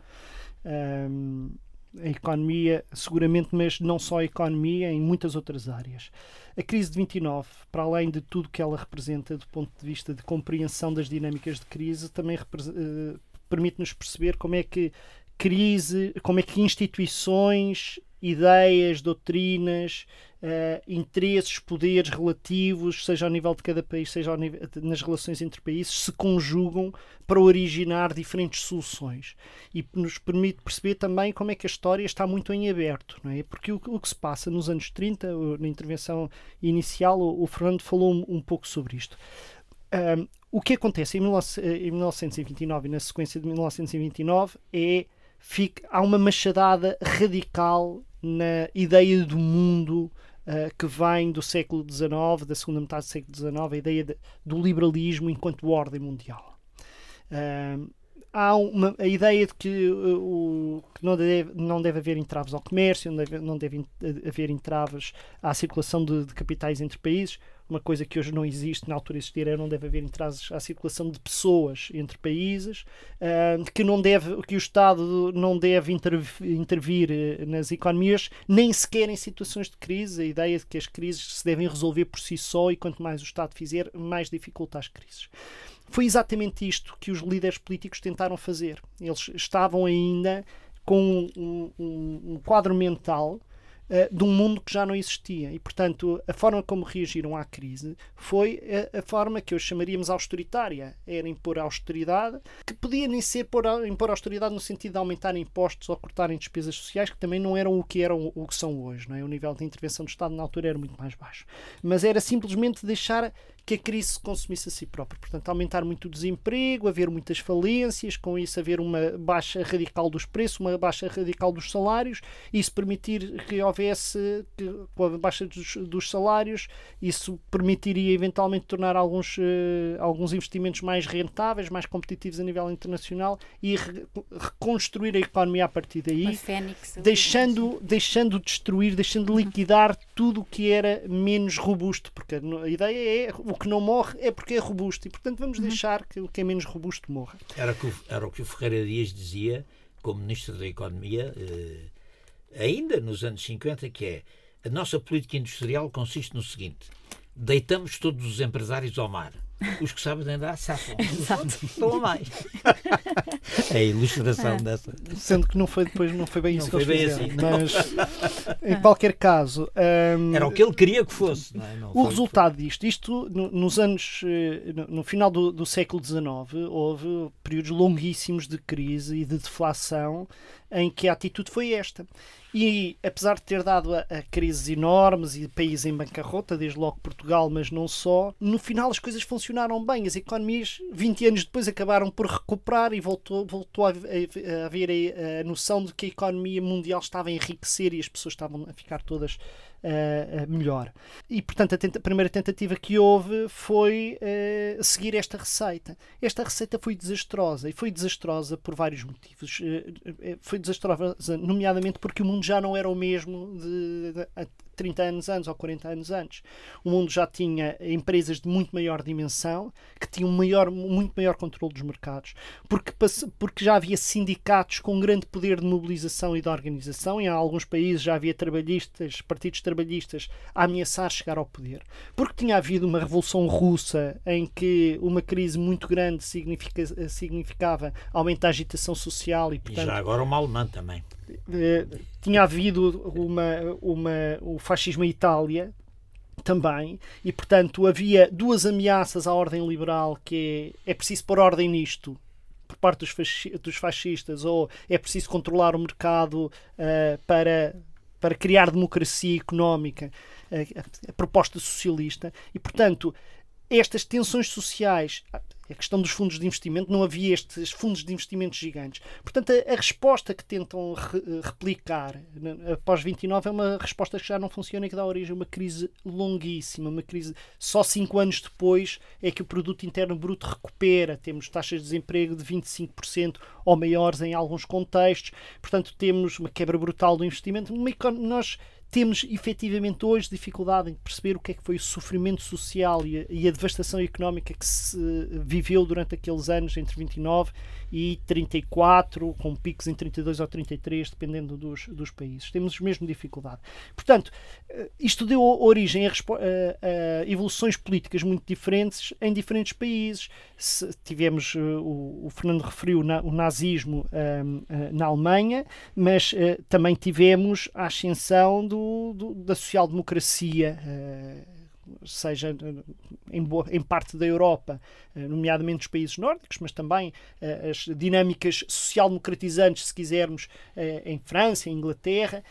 Um, a economia, seguramente, mas não só a economia, em muitas outras áreas. A crise de 29, para além de tudo que ela representa do ponto de vista de compreensão das dinâmicas de crise, também uh, permite-nos perceber como é que crise, como é que instituições, ideias, doutrinas, uh, interesses, poderes relativos, seja ao nível de cada país, seja nível, nas relações entre países, se conjugam para originar diferentes soluções. E nos permite perceber também como é que a história está muito em aberto, não é? Porque o, o que se passa nos anos 30, na intervenção inicial, o, o Fernando falou um, um pouco sobre isto. O que acontece em, 1929 e na sequência de 1929 é fica, há uma machadada radical na ideia do mundo uh, que vem do século XIX, da segunda metade do século XIX, a ideia de, do liberalismo enquanto ordem mundial. Uh, há uma, a ideia de que, uh, o, que não, deve, não deve haver entraves ao comércio, não deve, não deve haver entraves à circulação de, de capitais entre países uma coisa que hoje não existe, na altura existir, é não deve haver entradas à circulação de pessoas entre países, uh, que não deve, que o Estado não deve intervir nas economias, nem sequer em situações de crise, a ideia de que as crises se devem resolver por si só e quanto mais o Estado fizer, mais dificulta as crises. Foi exatamente isto que os líderes políticos tentaram fazer. Eles estavam ainda com um, um, um quadro mental uh, de um mundo que já não existia. E, portanto, a forma como reagiram à crise foi a, a forma que hoje chamaríamos austeritária. Era impor austeridade, que podia nem ser por, impor austeridade no sentido de aumentar impostos ou cortarem despesas sociais, que também não eram o que eram o que são hoje. Não é? O nível de intervenção do Estado na altura era muito mais baixo. Mas era simplesmente deixar que a crise se consumisse a si própria. Portanto, aumentar muito o desemprego, haver muitas falências, com isso haver uma baixa radical dos preços, uma baixa radical dos salários, isso permitir que houvesse, que, com a baixa dos, dos, salários, isso permitiria eventualmente tornar alguns, uh, alguns investimentos mais rentáveis, mais competitivos a nível internacional e re, reconstruir a economia a partir daí, deixando, deixando destruir, deixando liquidar tudo o que era menos robusto, porque a ideia é o que não morre é porque é robusto e, portanto, vamos uhum. deixar que o que é menos robusto morra. Era, que o, era o que o Ferreira Dias dizia, como Ministro da Economia, eh, ainda nos anos 50, que é a nossa política industrial consiste no seguinte: deitamos todos os empresários ao mar. Os que sabem andar safam. A mais. é a ilustração é. dessa. Sendo que não foi depois, não foi bem não isso foi que eles bem fizeram. Assim, mas, em qualquer caso... Um, Era o que ele queria que fosse. Não é? não o resultado disto, isto no, nos anos... Eh, no, no final do, do século XIX, houve períodos longuíssimos de crise e de deflação em que a atitude foi esta. E apesar de ter dado a, a, crises enormes e países em bancarrota, desde logo Portugal, mas não só, no final as coisas funcionaram bem. As economias, 20 anos depois, acabaram por recuperar e voltou, voltou a, a, a haver a, a noção de que a economia mundial estava a enriquecer e as pessoas estavam a ficar todas uh, melhor. E, portanto, a, tenta primeira tentativa que houve foi uh, seguir esta receita. Esta receita foi desastrosa e foi desastrosa por vários motivos. Uh, foi desastrosa, nomeadamente porque o mundo já não era o mesmo de, de, 30 anos antes ou 40 anos antes. O mundo já tinha empresas de muito maior dimensão, que tinham maior, muito maior controle dos mercados, porque, porque já havia sindicatos com grande poder de mobilização e de organização, e em alguns países já havia trabalhistas, partidos trabalhistas, a ameaçar chegar ao poder. Porque tinha havido uma revolução russa em que uma crise muito grande significa, significava aumentar a agitação social e, portanto, e já agora uma alemã também. Eh, tinha havido uma, uma, o fascismo em Itália também, e portanto havia duas ameaças à ordem liberal que é, é preciso pôr ordem nisto por parte dos, fasci dos fascistas ou é preciso controlar o mercado uh, para, para criar democracia económica, uh, a proposta socialista, e portanto estas tensões sociais a questão dos fundos de investimento, não havia estes fundos de investimento gigantes. Portanto, a, a resposta que tentam re, eh, replicar após 29 é uma resposta que já não funciona e que dá origem a uma crise longuíssima, uma crise só cinco anos depois é que o produto interno bruto recupera. Temos taxas de desemprego de 25% ou maiores em alguns contextos. Portanto, temos uma quebra brutal do investimento. Nós temos efetivamente hoje dificuldade em perceber o que é que foi o sofrimento social e a, e a devastação económica que se viveu durante aqueles anos entre 29 e 34, com picos em 32 ou 33, dependendo dos, dos países. Temos mesmo dificuldade. Portanto, eh, isto deu origem a, a, evoluções políticas muito diferentes em diferentes países. Se tivemos, eh, o, o, Fernando referiu o nazismo eh, na Alemanha, mas também tivemos a ascensão do, do da social-democracia. Uh, seja em, boa, em parte da Europa, eh, nomeadamente os países nórdicos, mas também eh, as dinâmicas social-democratizantes, se quisermos, eh, em França, em Inglaterra,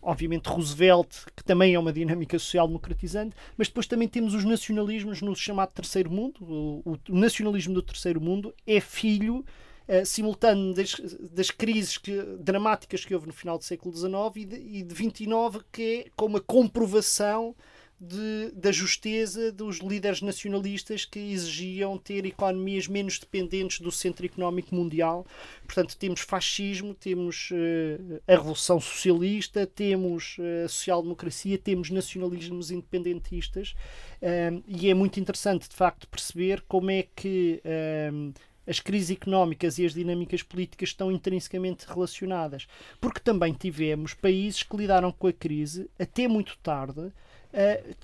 obviamente Roosevelt, que também é uma dinâmica social democratizante, mas depois também temos os nacionalismos no chamado terceiro mundo. O, o nacionalismo do terceiro mundo é filho uh, simultâneo das, das crises que, dramáticas que houve no final do século XIX e de, e de 29, que é como a comprovação de, da justeza dos líderes nacionalistas que exigiam ter economias menos dependentes do centro económico mundial. Portanto, temos fascismo, temos uh, a revolução socialista, temos uh, a social-democracia, temos nacionalismos independentistas um, e é muito interessante, de facto, perceber como é que um, as crises económicas e as dinâmicas políticas estão intrinsecamente relacionadas. Porque também tivemos países que lidaram com a crise até muito tarde uh,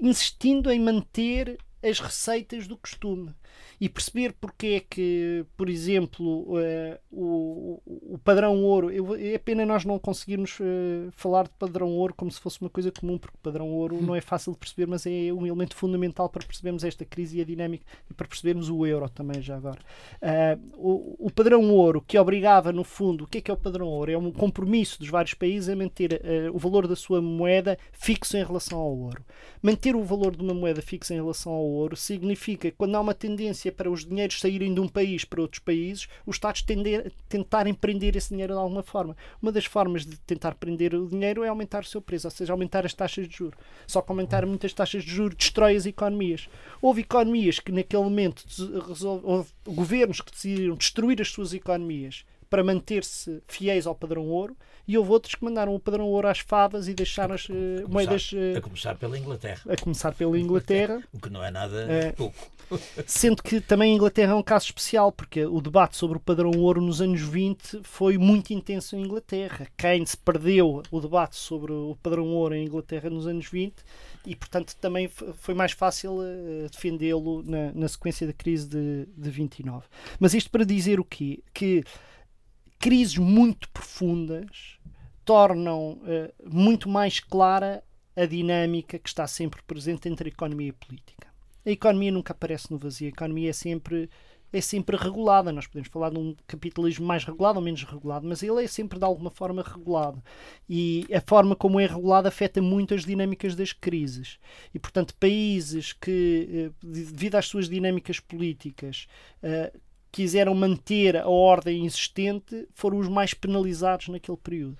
insistindo em manter as receitas do costume e perceber porque é que, por exemplo, uh, o, o padrão ouro. Eu, é pena nós não conseguirmos uh, falar de padrão ouro como se fosse uma coisa comum, porque padrão ouro não é fácil de perceber, mas é um elemento fundamental para percebermos esta crise e a dinâmica e para percebermos o euro também, já agora. Uh, o, o, padrão ouro, que obrigava, no fundo, o que é que é o padrão ouro? É um compromisso dos vários países a manter o valor da sua moeda fixo em relação ao ouro. Manter o valor de uma moeda fixo em relação ao ouro significa que quando há uma tendência para os dinheiros saírem de um país para outros países, os Estados tender, tentarem prender esse dinheiro de alguma forma. Uma das formas de tentar prender o dinheiro é aumentar o seu preço, ou seja, aumentar as taxas de juros. Só que aumentar muitas taxas de juros destrói as economias. Houve economias que naquele momento houve governos que decidiram destruir as suas economias para manter-se fiéis ao padrão ouro e houve outros que mandaram o padrão ouro às favas e deixaram as uh, moedas. Uh, a começar pela Inglaterra. A começar pela Inglaterra. o que não é nada uh, pouco. Sendo que também a Inglaterra é um caso especial, porque o debate sobre o padrão ouro nos anos 20 foi muito intenso em Inglaterra. Keynes perdeu o debate sobre o padrão ouro em Inglaterra nos anos 20 e, portanto, também foi mais fácil defendê-lo na, na, sequência da crise de, de 29. Mas isto para dizer o quê? Que crises muito profundas tornam uh, muito mais clara a dinâmica que está sempre presente entre a economia e a política. A economia nunca aparece no vazio, a economia é sempre é sempre regulada. Nós podemos falar de um capitalismo mais regulado ou menos regulado, mas ele é sempre de alguma forma regulado. E a forma como é regulado afeta muito as dinâmicas das crises. E, portanto, países que, eh, devido às suas dinâmicas políticas, eh, quiseram manter a ordem existente foram os mais penalizados naquele período.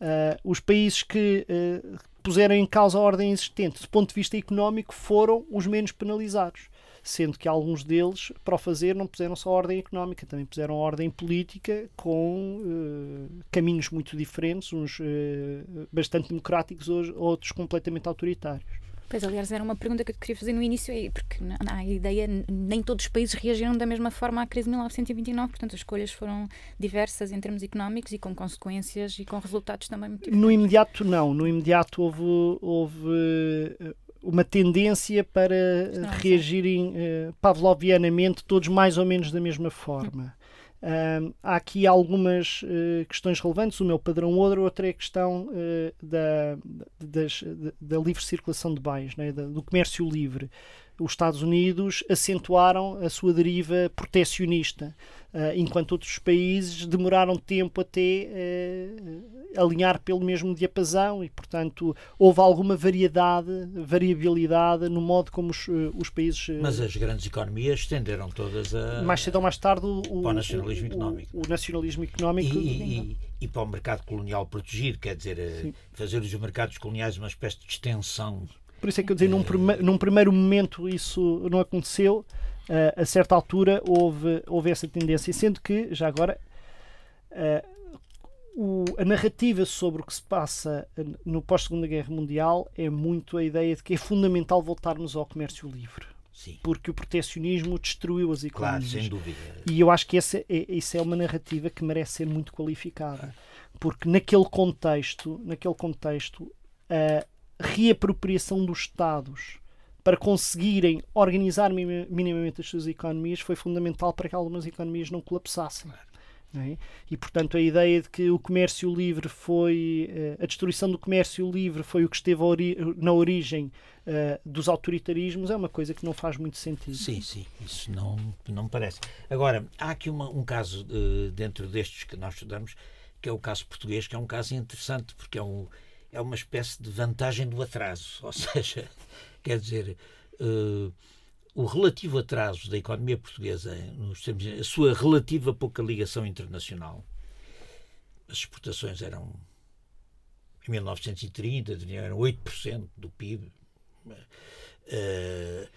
Uh, os países que uh, puseram em causa a ordem existente do ponto de vista económico foram os menos penalizados. sendo que alguns deles, para o fazer, não puseram só ordem económica, também puseram ordem política com uh, caminhos muito diferentes, uns bastante democráticos, outros completamente autoritários. Pois, aliás, era uma pergunta que eu queria fazer no início, porque há a ideia, nem todos os países reagiram da mesma forma à crise de 1929, portanto, as escolhas foram diversas em termos económicos e com consequências e com resultados também muito diferentes. No imediato, não. No imediato houve, houve eh, uma tendência para não, reagirem uh, pavlovianamente, todos mais ou menos da mesma forma. Há aqui algumas uh, questões relevantes. O meu padrão ouro, outra é a questão uh, da, das, da, livre circulação de bens, né, do comércio livre. Os Estados Unidos acentuaram a sua deriva proteccionista enquanto outros países demoraram tempo até uh, alinhar pelo mesmo diapasão e, portanto, houve alguma variedade, variabilidade no modo como os, os países. Mas as grandes economias tenderam todas a. Mais cedo ou mais tarde, o, para o nacionalismo o, económico. O, o, nacionalismo económico. E, e, e, para o mercado colonial protegido, quer dizer, fazer os mercados coloniais uma espécie de extensão. Por isso é que eu dizer, num, prime num primeiro momento isso não aconteceu a certa altura houve, houve essa tendência, sendo que, já agora, uh, o, a narrativa sobre o que se passa no pós-Segunda Guerra Mundial é muito a ideia de que é fundamental voltarmos ao comércio livre. Sim. Porque o protecionismo destruiu as economias. Claro, sem dúvida. E eu acho que essa é, isso é uma narrativa que merece ser muito qualificada. Porque naquele contexto, naquele contexto, a reapropriação dos Estados para conseguirem organizar minimamente as suas economias foi fundamental para que algumas economias não colapsassem. É? E, portanto, a ideia de que o comércio livre foi. Eh, a destruição do comércio livre foi o que esteve ori na origem uh, dos autoritarismos é uma coisa que não faz muito sentido. Sim, sim, isso não, não me parece. Agora, há aqui uma, um caso uh, dentro destes que nós estudamos, que é o caso português, que é um caso interessante, porque é, um, é uma espécie de vantagem do atraso. Ou seja, Quer dizer, uh, o relativo atraso da economia portuguesa, nos termos, a sua relativa pouca ligação internacional, as exportações eram, em 1930, eram 8% do PIB. Uh, eh,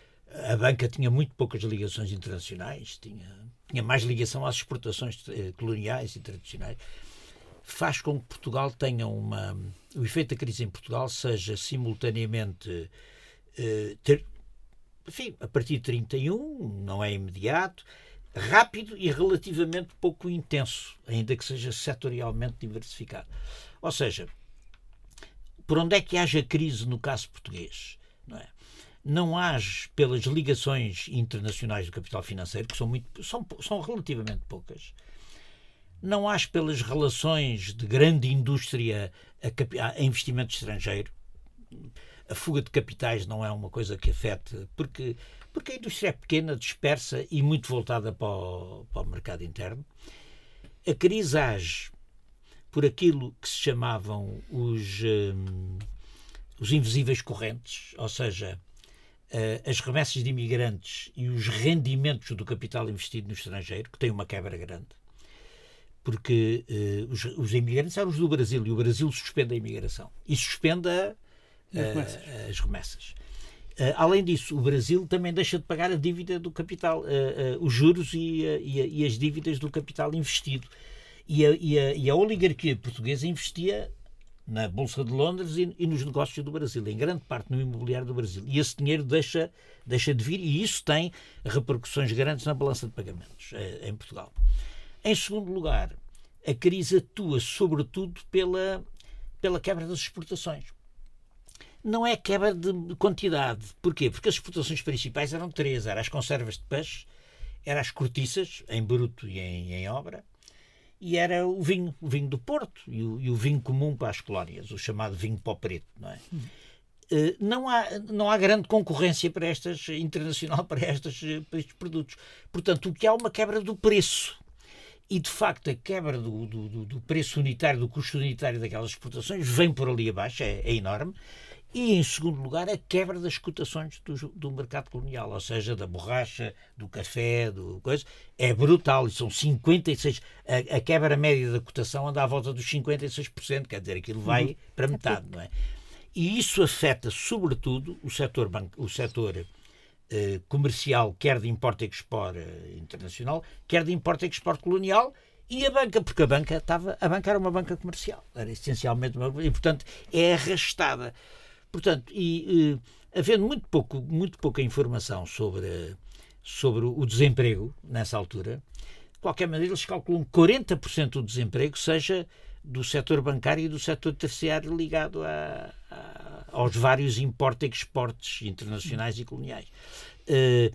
a banca tinha muito poucas ligações internacionais, tinha, tinha mais ligação às exportações eh, coloniais e tradicionais. Faz com que Portugal tenha uma. O efeito da crise em Portugal seja simultaneamente ter, enfim, a partir de 31, não é imediato, rápido e relativamente pouco intenso, ainda que seja setorialmente diversificado. Ou seja, por onde é que haja crise no caso português? Não, é? não age pelas ligações internacionais do capital financeiro, que são, muito, são, são relativamente poucas. Não age pelas relações de grande indústria a, a investimento estrangeiro a fuga de capitais não é uma coisa que afete, porque, porque a indústria é pequena, dispersa e muito voltada para o, para o mercado interno. A crise age por aquilo que se chamavam os, um, os invisíveis correntes, ou seja, uh, as remessas de imigrantes e os rendimentos do capital investido no estrangeiro, que tem uma quebra grande. Porque uh, os, os imigrantes eram os do Brasil e o Brasil suspende a imigração. E suspende a uh, as remessas. Uh, além disso, o Brasil também deixa de pagar a dívida do capital, os juros e, e, e, as dívidas do capital investido. E a, e a, e a oligarquia portuguesa investia na Bolsa de Londres e, e, nos negócios do Brasil, em grande parte no imobiliário do Brasil. E esse dinheiro deixa, deixa de vir e isso tem repercussões grandes na balança de pagamentos em Portugal. Em segundo lugar, a crise atua sobretudo pela, pela quebra das exportações não é quebra de quantidade. Porquê? Porque as exportações principais eram três: eram as conservas de peixe, eram as cortiças, em bruto e em, em obra, e era o vinho, o vinho do Porto e o, e o vinho comum para as colónias, o chamado vinho pó preto, não é? Hum. Uh, não, há, não há grande concorrência para estas, internacional para, estas, para estes produtos. Portanto, o que há é uma quebra do preço. E, de facto, a quebra do, do, do preço unitário, do custo unitário daquelas exportações, vem por ali abaixo, é, é enorme. E, em segundo lugar, a quebra das cotações do, do, mercado colonial, ou seja, da borracha, do café, do coisa, é brutal. E são 56%. A, a quebra média da cotação anda à volta dos 56%, quer dizer, aquilo vai uhum. para metade, não é? E isso afeta, sobretudo, o setor, banco, o setor eh, comercial, quer de import-export eh, internacional, quer de import-export colonial, e a banca, porque a banca estava, a banca era uma banca comercial, era essencialmente uma e portanto é arrastada. Portanto, e eh, havendo muito pouco, muito pouca informação sobre sobre o desemprego nessa altura, de qualquer maneira eles calculam que 40% do desemprego seja do setor bancário e do setor terciário ligado a, a, aos vários importa-exportes internacionais e coloniais. Uh,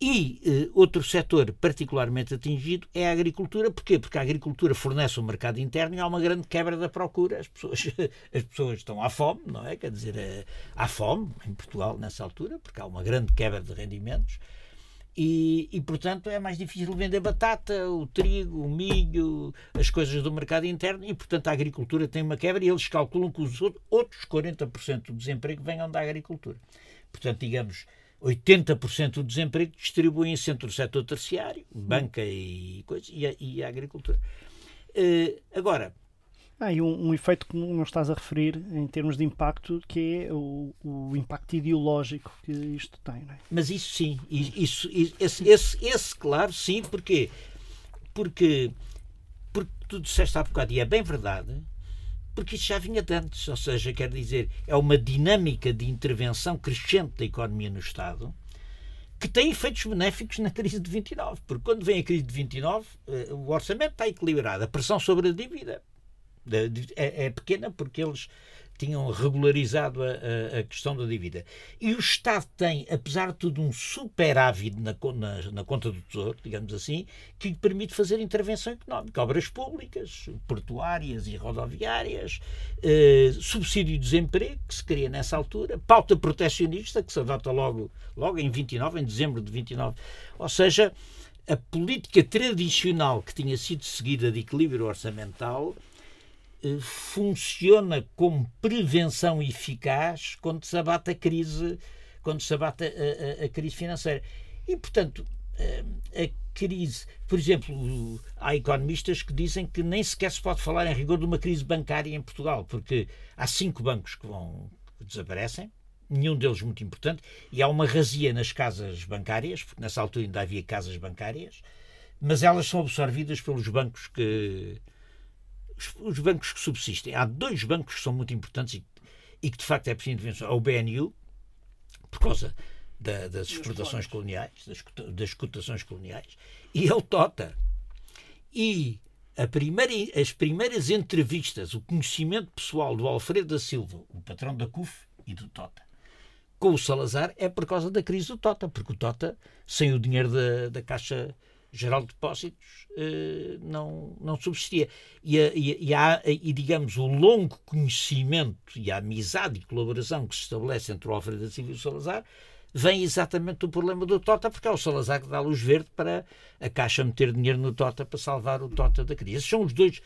e uh, outro setor particularmente atingido é a agricultura. Porquê? Porque a agricultura fornece um mercado interno e há uma grande quebra da procura. As pessoas, as pessoas estão à fome, não é? Quer dizer, uh, há fome em Portugal nessa altura, porque há uma grande quebra de rendimentos. E, e, portanto, é mais difícil vender batata, o trigo, o milho, as coisas do mercado interno, e, portanto, a agricultura tem uma quebra e eles calculam que os outros 40% do desemprego venham da agricultura. Portanto, digamos, 80% do desemprego distribuem-se entre o setor terciário, banca e, coisa, e, a, e a agricultura. Uh, agora, Há ah, um, um, efeito que não estás a referir em termos de impacto, que é o, o impacto ideológico que isto tem. É? Mas isso sim, isso, isso, esse, esse, esse, claro, sim, porquê? Porque, porque tu disseste há bocado, e é bem verdade, porque isso já vinha de antes, ou seja, quer dizer, é uma dinâmica de intervenção crescente da economia no Estado que tem efeitos benéficos na crise de 29, porque quando vem a crise de 29, eh, o orçamento está equilibrado, a pressão sobre a dívida é, é pequena porque eles tinham regularizado a, a, questão da dívida. E o Estado tem, apesar de tudo, um superávit na, na, na, conta do Tesouro, digamos assim, que lhe permite fazer intervenção económica, obras públicas, portuárias e rodoviárias, eh, subsídio de desemprego, que se cria nessa altura, pauta protecionista, que se adota logo, logo em 29, em dezembro de 29. Ou seja, a política tradicional que tinha sido seguida de equilíbrio orçamental funciona como prevenção eficaz quando se abate a crise, quando se abate a, a, a crise financeira. E, portanto, eh, a crise, por exemplo, há economistas que dizem que nem sequer se pode falar em rigor de uma crise bancária em Portugal, porque há cinco bancos que vão que desaparecem, nenhum deles muito importante, e há uma razia nas casas bancárias, porque nessa altura ainda havia casas bancárias, mas elas são absorvidas pelos bancos que os bancos que subsistem, há dois bancos que são muito importantes e, e que de facto é preciso intervenção. É o BNU, por causa da, das exportações coloniais, das, das cotações coloniais, e é o TOTA. E primeira, as primeiras entrevistas, o conhecimento pessoal do Alfredo da Silva, o patrão da CUF e do TOTA, com o Salazar é por causa da crise do TOTA, porque o TOTA, sem o dinheiro da, da Caixa Geral de Depósitos eh, não, não subsistia. E, a, e, a, e, digamos, o longo conhecimento e a amizade e colaboração que se estabelece entre o Alfredo da Silva e o Salazar vem exatamente do problema do Tota, porque é o Salazar que dá luz verde para a Caixa meter dinheiro no Tota para salvar o Tota da crise. São os dois.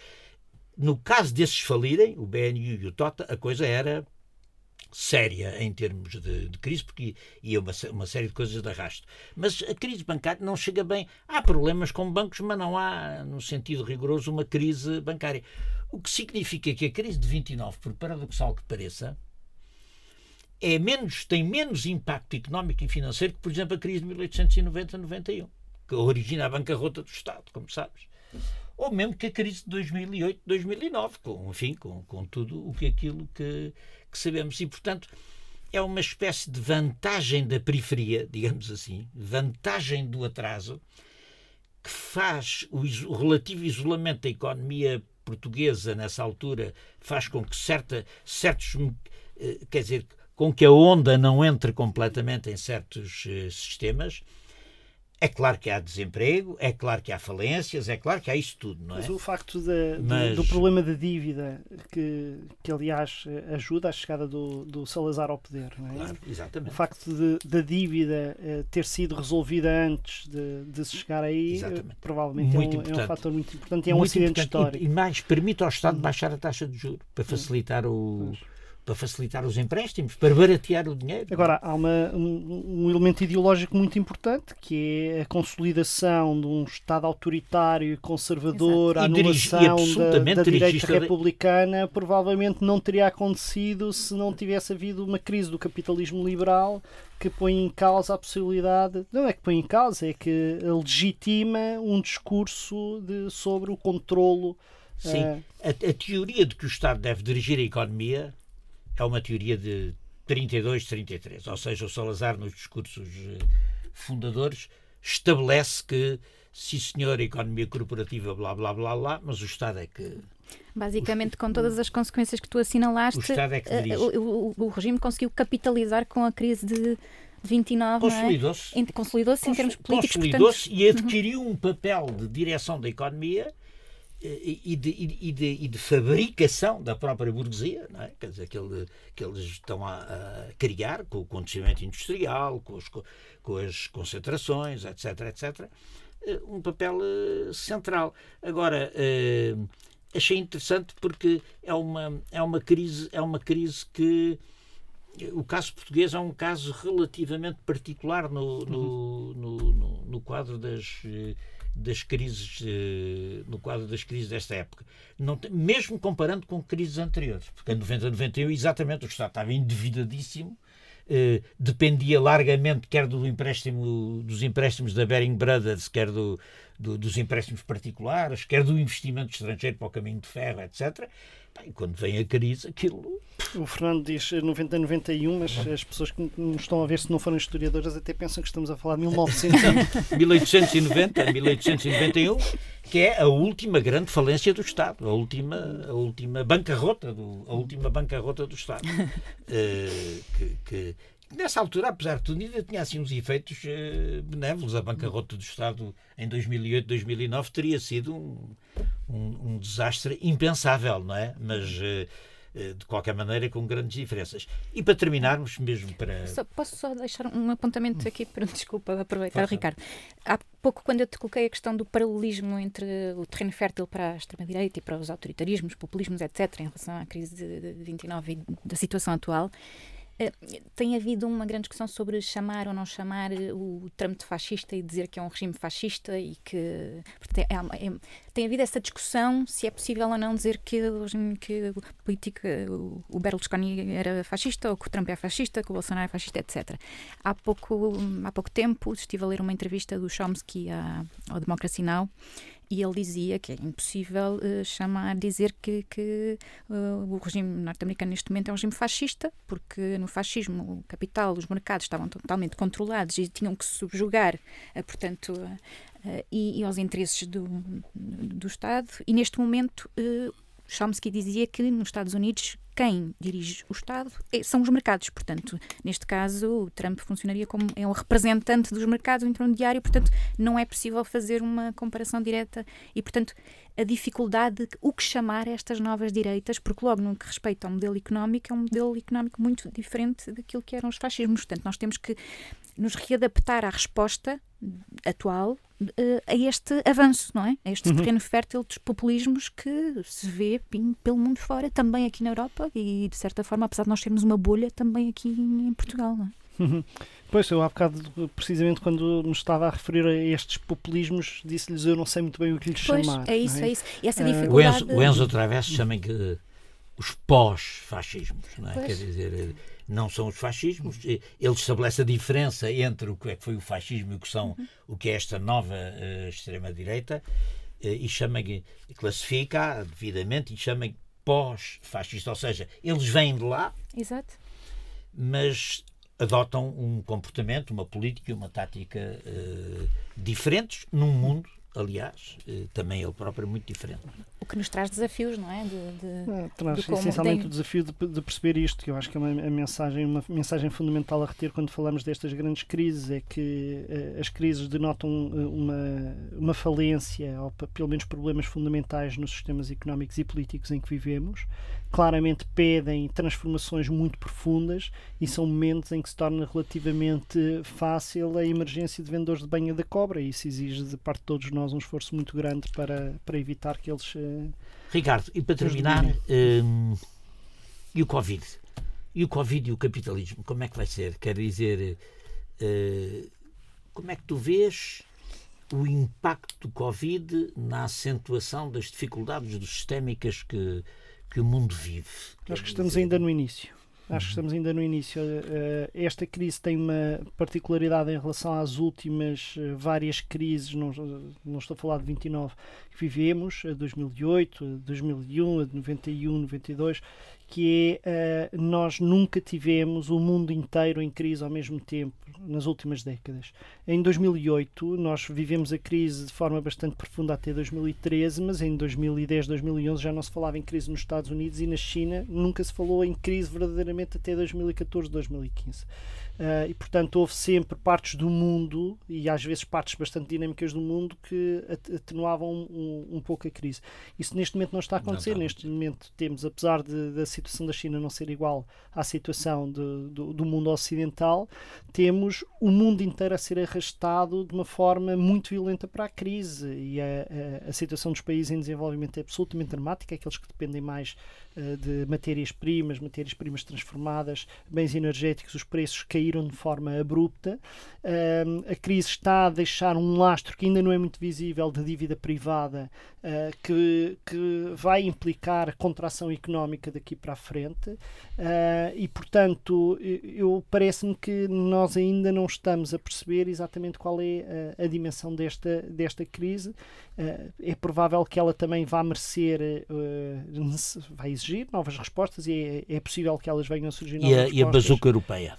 No caso desses falirem, o BNU e o Tota, a coisa era séria em termos de, de crise, porque ia uma, uma, série de coisas de arrasto. Mas a crise bancária não chega bem. Há problemas com bancos, mas não há, no sentido rigoroso, uma crise bancária. O que significa que a crise de 29, por paradoxal que pareça, é menos, tem menos impacto económico e financeiro que, por exemplo, a crise de 1890-91, que origina a bancarrota do Estado, como sabes ou mesmo que a crise de 2008, 2009, com, enfim, com, com tudo o que aquilo que, que sabemos. E, portanto, é uma espécie de vantagem da periferia, digamos assim, vantagem do atraso, que faz o, o relativo isolamento da economia portuguesa nessa altura, faz com que certa, certos, eh, quer dizer, com que a onda não entre completamente em certos eh, sistemas, é claro que há desemprego, é claro que há falências, é claro que há isso tudo, não é? Mas o facto de, Mas... do, problema da dívida, que, que aliás ajuda a chegada do, do Salazar ao poder, não é? Claro, exatamente. O facto da dívida eh, ter sido resolvida antes de, de se chegar aí, eh, exatamente. provavelmente é um, é um, fator muito importante e é um muito acidente histórico. E, e, mais, permite ao Estado baixar a taxa de juros para facilitar o, para facilitar os empréstimos, para baratear o dinheiro. Agora, há uma, um, um, elemento ideológico muito importante, que é a consolidação de um Estado autoritário e conservador, Exato. a anulação da, da direita republicana, provavelmente não teria acontecido se não tivesse havido uma crise do capitalismo liberal que põe em causa a possibilidade, não é que põe em causa, é que legitima um discurso de, sobre o controlo Sim, uh... a, a, teoria de que o Estado deve dirigir a economia é uma teoria de 32, 33. Ou seja, o Salazar, nos discursos eh, fundadores, estabelece que, sim senhor, a economia corporativa, blá, blá, blá, blá, mas o Estado é que. Basicamente, com todas as consequências que tu assinalaste, o, Estado é. Eh, o, o, o regime conseguiu capitalizar com a crise de 29. Consolidou-se. É? Consolidou-se em termos políticos. Consolidou-se portanto... e adquiriu um papel de direção da economia e de, e, de, e de, fabricação da própria burguesia, não é? Quer dizer, que, ele, que eles estão a, a, criar com o acontecimento industrial, com, os, com as concentrações, etc., etc., eh, um papel uh, central. Agora, uh, achei interessante porque é uma, é uma crise, é uma crise que o caso português é um caso relativamente particular no, no, no, no, no quadro das das crises, eh, no quadro das crises desta época. Não tem, mesmo comparando com crises anteriores, porque em 90, 91, exatamente, o Estado estava endividadíssimo, eh, dependia largamente quer do empréstimo, dos empréstimos da Bering Brothers, quer do, do, dos empréstimos particulares, quer do investimento estrangeiro para o caminho de ferro, etc. E quando vem a crise, aquilo. O Fernando diz 90 91, mas as pessoas que nos estão a ver, se não forem historiadoras, até pensam que estamos a falar de 1900. 1890, 1891, que é a última grande falência do Estado, a última, a última bancarrota do, a última bancarrota do Estado. Uh, que, que, nessa altura, apesar de tudo, ainda tinha assim uns efeitos uh, benévolos. A bancarrota do Estado em 2008, 2009 teria sido um, um, um desastre impensável, não é? Mas uh, de qualquer maneira com grandes diferenças. E para terminarmos, mesmo para. Só, posso só deixar um apontamento aqui para. Desculpa, aproveitar, Ricardo. Há pouco, quando eu te coloquei a questão do paralelismo entre o terreno fértil para a extrema-direita e para os autoritarismos, populismos, etc., em relação à crise de, de 29 e da situação atual, tem havido uma grande discussão sobre chamar ou não chamar eh, o Trump de fascista e dizer que é um regime fascista e que portanto, é, é, tem havido essa discussão se é possível ou não dizer que, que o político, o Berlusconi era fascista ou que o Trump é fascista, que o Bolsonaro é fascista, etc. Há pouco, há pouco tempo estive a ler uma entrevista do Chomsky à, ao Democracy Now! E ele dizia que é impossível uh, chamar, dizer que, que uh, o regime norte-americano neste momento é um regime fascista, porque no fascismo o capital, os mercados estavam totalmente controlados e tinham que subjugar, uh, portanto, e, e, aos interesses do, do Estado. E neste momento Chomsky dizia que nos Estados Unidos quem dirige o Estado é, são os mercados. Portanto, neste caso, o Trump funcionaria como é um representante dos mercados, intermediário, portanto, não é possível fazer uma comparação direta e, portanto, a dificuldade de o que chamar estas novas direitas, porque logo no que respeita ao modelo económico, é um modelo económico muito diferente daquilo que eram os fascismos. Portanto, nós temos que nos readaptar à resposta atual a este avanço, não é? A este uhum. terreno fértil dos populismos que se vê pim, pelo mundo fora, também aqui na Europa e, de certa forma, apesar de nós termos uma bolha, também aqui em Portugal, não é? Uhum. Pois, eu há bocado, precisamente quando me estava a referir a estes populismos, disse-lhes eu não sei muito bem o que lhes pois, chamar. É isso, é? é isso. E essa dificuldade... O Enzo, o Enzo Travesso chama que os pós-fascismos, não é? Quer dizer, não são os fascismos. Ele estabelece a diferença entre o que é que foi o fascismo e o que são uhum. o que é esta nova uh, extrema direita uh, e chama classifica devidamente e chama pós-fascista, ou seja, eles vêm de lá, Exato. mas adotam um comportamento, uma política e uma tática uh, diferentes num mundo aliás, eh, também ele próprio é muito diferente. O que nos traz desafios, não é? De, de, é traz de essencialmente tem... o desafio de, de, perceber isto, que eu acho que é uma, uma, mensagem, uma mensagem fundamental a reter quando falamos destas grandes crises, é que uh, as crises denotam uh, uma, uma falência, ou pelo menos problemas fundamentais nos sistemas económicos e políticos em que vivemos, claramente pedem transformações muito profundas e são momentos em que se torna relativamente fácil a emergência de vendedores de banha da cobra e isso exige de parte de todos nós um esforço muito grande para, para evitar que eles... Uh, Ricardo, e para terminar, um, e o Covid? E o Covid e o capitalismo, como é que vai ser? Quer dizer, uh, como é que tu vês o impacto do Covid na acentuação das dificuldades sistémicas que, que o mundo vive? Acho que estamos ainda no início. Acho que estamos ainda no início. Eh, esta crise tem uma particularidade em relação às últimas eh, várias crises, não, não estou a falar de 29, que vivemos, a 2008, a 2001, a 91, 92, que é uh, nós nunca tivemos o mundo inteiro em crise ao mesmo tempo nas últimas décadas. Em 2008 nós vivemos a crise de forma bastante profunda até 2013, mas em 2010, 2011 já não se falava em crise nos Estados Unidos e na China nunca se falou em crise verdadeiramente até 2014, 2015. Uh, e, portanto, houve sempre partes do mundo, e às vezes partes bastante dinâmicas do mundo, que atenuavam um, um, um pouco a crise. Isso neste momento não está a acontecer. neste momento temos, apesar de, da situação da China não ser igual à situação de, do, do, mundo ocidental, temos o mundo inteiro a ser arrastado de uma forma muito violenta para a crise. E a, a, a situação dos países em desenvolvimento é absolutamente dramática, aqueles que dependem mais uh, de matérias-primas, matérias-primas transformadas, bens energéticos, os preços caíram de forma abrupta. Uh, a crise está a deixar um lastro que ainda não é muito visível de dívida privada, uh, que, que vai implicar a contração económica daqui para a frente. Uh, e, portanto, eu parece-me que nós ainda não estamos a perceber exatamente qual é a, a dimensão desta, desta crise. é provável que ela também vá merecer, vai exigir novas respostas e é, é possível que elas venham a surgir novas e a. E a bazuca europeia?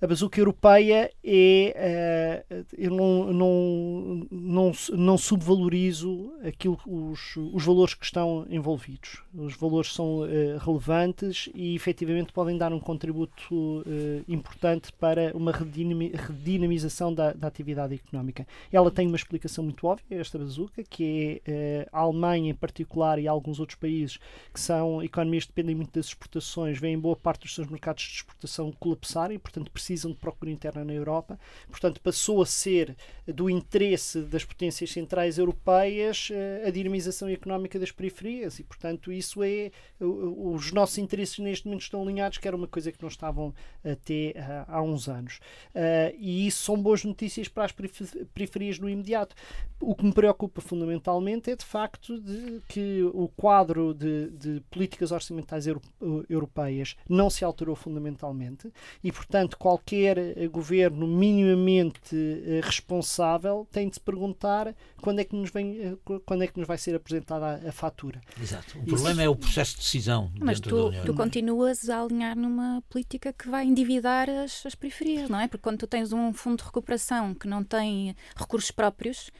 A bazuca europeia é. Uh, eu não, não, não, não subvalorizo aquilo, os, os valores que estão envolvidos. Os valores são uh, relevantes e efetivamente podem dar um contributo uh, importante para uma redinamização da, da, atividade económica. Ela tem uma explicação muito óbvia, esta bazuca, que é a Alemanha em particular e alguns outros países que são economias que dependem muito das exportações, vêm boa parte dos seus mercados de exportação colapsarem, portanto precisam precisam de procura interna na Europa. Portanto, passou a ser do interesse das potências centrais europeias eh, a dinamização económica das periferias e, portanto, isso é os nossos interesses neste momento estão alinhados, que era uma coisa que não estavam até há uns anos. Eh, e isso são boas notícias para as periferias no imediato. O que me preocupa fundamentalmente é de facto de que o quadro de, de políticas orçamentais europeias não se alterou fundamentalmente e, portanto, qual qualquer eh, governo minimamente eh, responsável tem de se perguntar quando é que nos, vem, eh, quando é que nos vai ser apresentada a, a fatura. Exato. O Isso... problema é o processo de decisão. Mas tu, tu continuas a alinhar numa política que vai endividar as, as, periferias, não é? Porque quando tu tens um fundo de recuperação que não tem recursos próprios,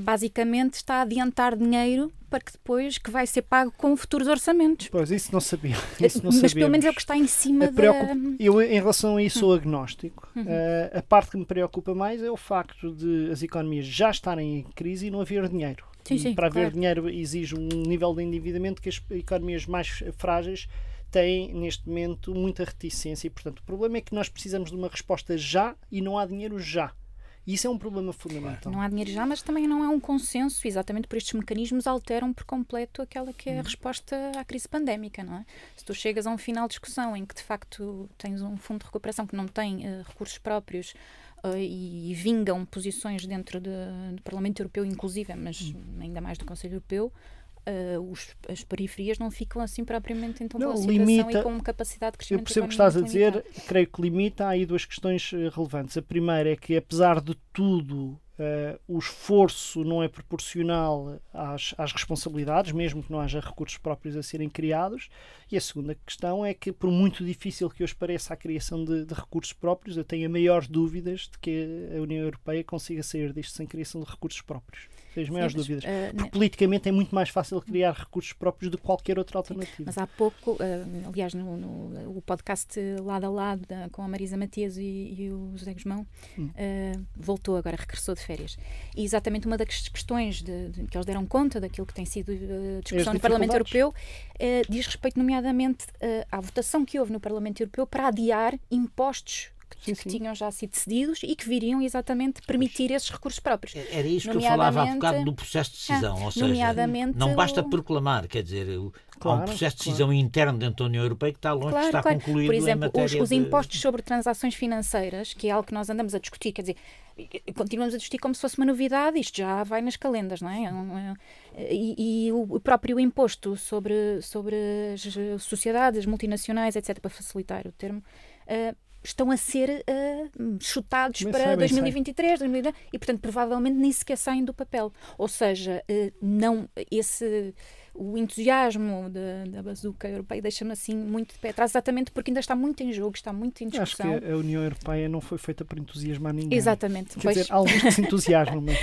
basicamente está a adiantar dinheiro para que depois que vai ser pago com futuros orçamentos. Pois, isso não sabia. Isso não Mas sabíamos. pelo menos é o que está em cima da... Eu, em relação a isso, sou agnóstico. Uhum. Uh, a parte que me preocupa mais é o facto de as economias já estarem em crise e não haver dinheiro. Sim, sim, para claro. haver dinheiro exige um nível de endividamento que as economias mais frágeis têm neste momento muita reticência e portanto o problema é que nós precisamos de uma resposta já e não há dinheiro já. E isso é um problema fundamental. Não há dinheiro já, mas também não há um consenso, exatamente por estes mecanismos alteram por completo aquela que é a uhum. resposta à crise pandémica, não é? Se tu chegas a um final de discussão em que de facto tens um fundo de recuperação que não tem uh, recursos próprios uh, e, e, vingam posições dentro de, do Parlamento Europeu, inclusive, mas uhum. ainda mais do Conselho Europeu, uh, os, as periferias não ficam assim propriamente em tão não, boa situação limita, e com capacidade de crescimento. Eu percebo o que estás a dizer, creio que limita. Há aí duas questões eh, relevantes. A primeira é que, apesar de tudo, Uh, o esforço não é proporcional às, às, responsabilidades, mesmo que não haja recursos próprios a serem criados. E a segunda questão é que, por muito difícil que hoje pareça a criação de, de recursos próprios, eu tenho maiores dúvidas de que a União Europeia consiga sair disto sem criação de recursos próprios as maiores Sim, dúvidas. Uh, Porque politicamente é muito mais fácil criar recursos próprios do que qualquer outra alternativa. Mas há pouco, uh, aliás, no, no, o podcast Lado a Lado da, com a Marisa Matias e, e o José Guzmão hum. uh, voltou agora, regressou de férias. E exatamente uma das questões de, de, que eles deram conta daquilo que tem sido discussão no Parlamento Europeu diz respeito, nomeadamente, à votação que houve no Parlamento Europeu para adiar impostos que, sim, sim. tinham já sido cedidos e que viriam exatamente permitir esses recursos próprios. Era isto que eu falava há bocado do processo de decisão, ah, ou seja, não basta proclamar, quer dizer, claro, há um processo de decisão claro. interno dentro da União Europeia que está longe claro, de estar claro. concluído Por exemplo, os, os de... impostos sobre transações financeiras, que é algo que nós andamos a discutir, quer dizer, continuamos a discutir como se fosse uma novidade, isto já vai nas calendas, não é? é e, e o próprio imposto sobre, sobre as sociedades as multinacionais, etc., para facilitar o termo, uh, estão a ser uh, chutados bem para sei, 2023, 2022, e portanto provavelmente nem sequer saem do papel. Ou seja, uh, não esse o entusiasmo da, da bazuca europeia deixa-me assim muito de pé atrás, exatamente porque ainda está muito em jogo, está muito em discussão. Acho que a União Europeia não foi feita para entusiasmar ninguém. Exatamente. Quer pois... dizer, alguns que se entusiasmam, mas,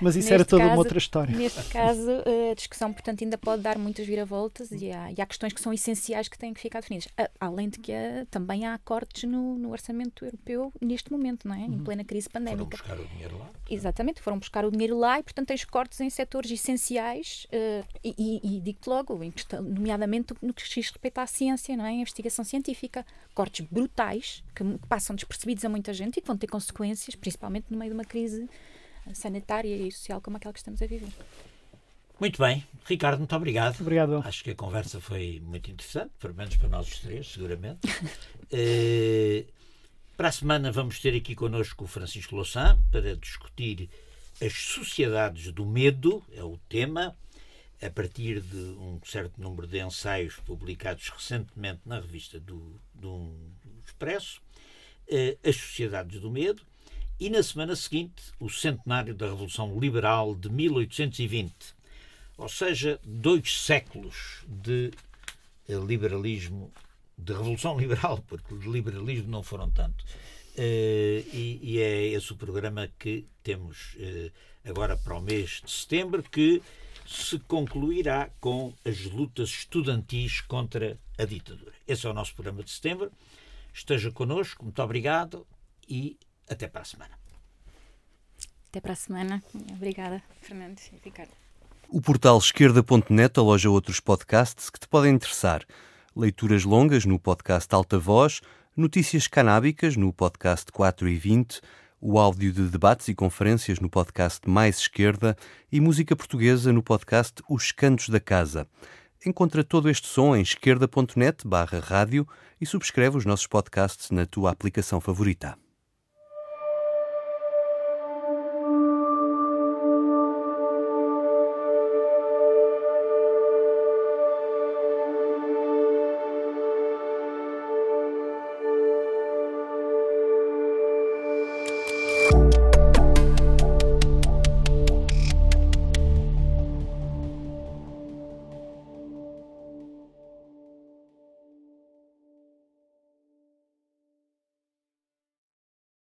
mas isso era toda caso, uma outra história. Neste caso, a discussão, portanto, ainda pode dar muitas viravoltas e há, e há questões que são essenciais que têm que ficar definidas. Além de que há, também há cortes no, no, orçamento europeu neste momento, não é? Em uhum. plena crise pandémica. Foram buscar o dinheiro lá. Exatamente, foram buscar o dinheiro lá e, portanto, tens cortes em setores essenciais uh, e, e, e digo-te logo, nomeadamente no que diz respeito à ciência, não é? A investigação científica. Cortes brutais que, que passam despercebidos a muita gente e que vão ter consequências, principalmente no meio de uma crise sanitária e social como aquela que estamos a viver. Muito bem. Ricardo, muito obrigado. Obrigado. Acho que a conversa foi muito interessante, pelo menos para nós os três, seguramente. uh, para a semana vamos ter aqui connosco o Francisco Louçã para discutir as sociedades do medo, é o tema a partir de um certo número de ensaios publicados recentemente na revista do, do Expresso, eh, As Sociedades do Medo, e na semana seguinte, o centenário da Revolução Liberal de 1820. Ou seja, dois séculos de eh, liberalismo, de Revolução Liberal, porque de liberalismo não foram tanto. Uh, e, e, é esse o programa que temos agora para o mês de setembro, que se concluirá com as lutas estudantis contra a ditadura. Esse é o nosso programa de setembro. Esteja connosco, muito obrigado e até para a semana. Até para a semana. Obrigada, Fernando e Ricardo. O portal esquerda.net aloja outros podcasts que te podem interessar. Leituras longas no podcast Alta Voz, notícias canábicas no podcast 4 e 20 o áudio de debates e conferências no podcast Mais Esquerda e música portuguesa no podcast Os Cantos da Casa. Encontra todo este som em esquerda.net barra rádio e subscreve os nossos podcasts na tua aplicação favorita.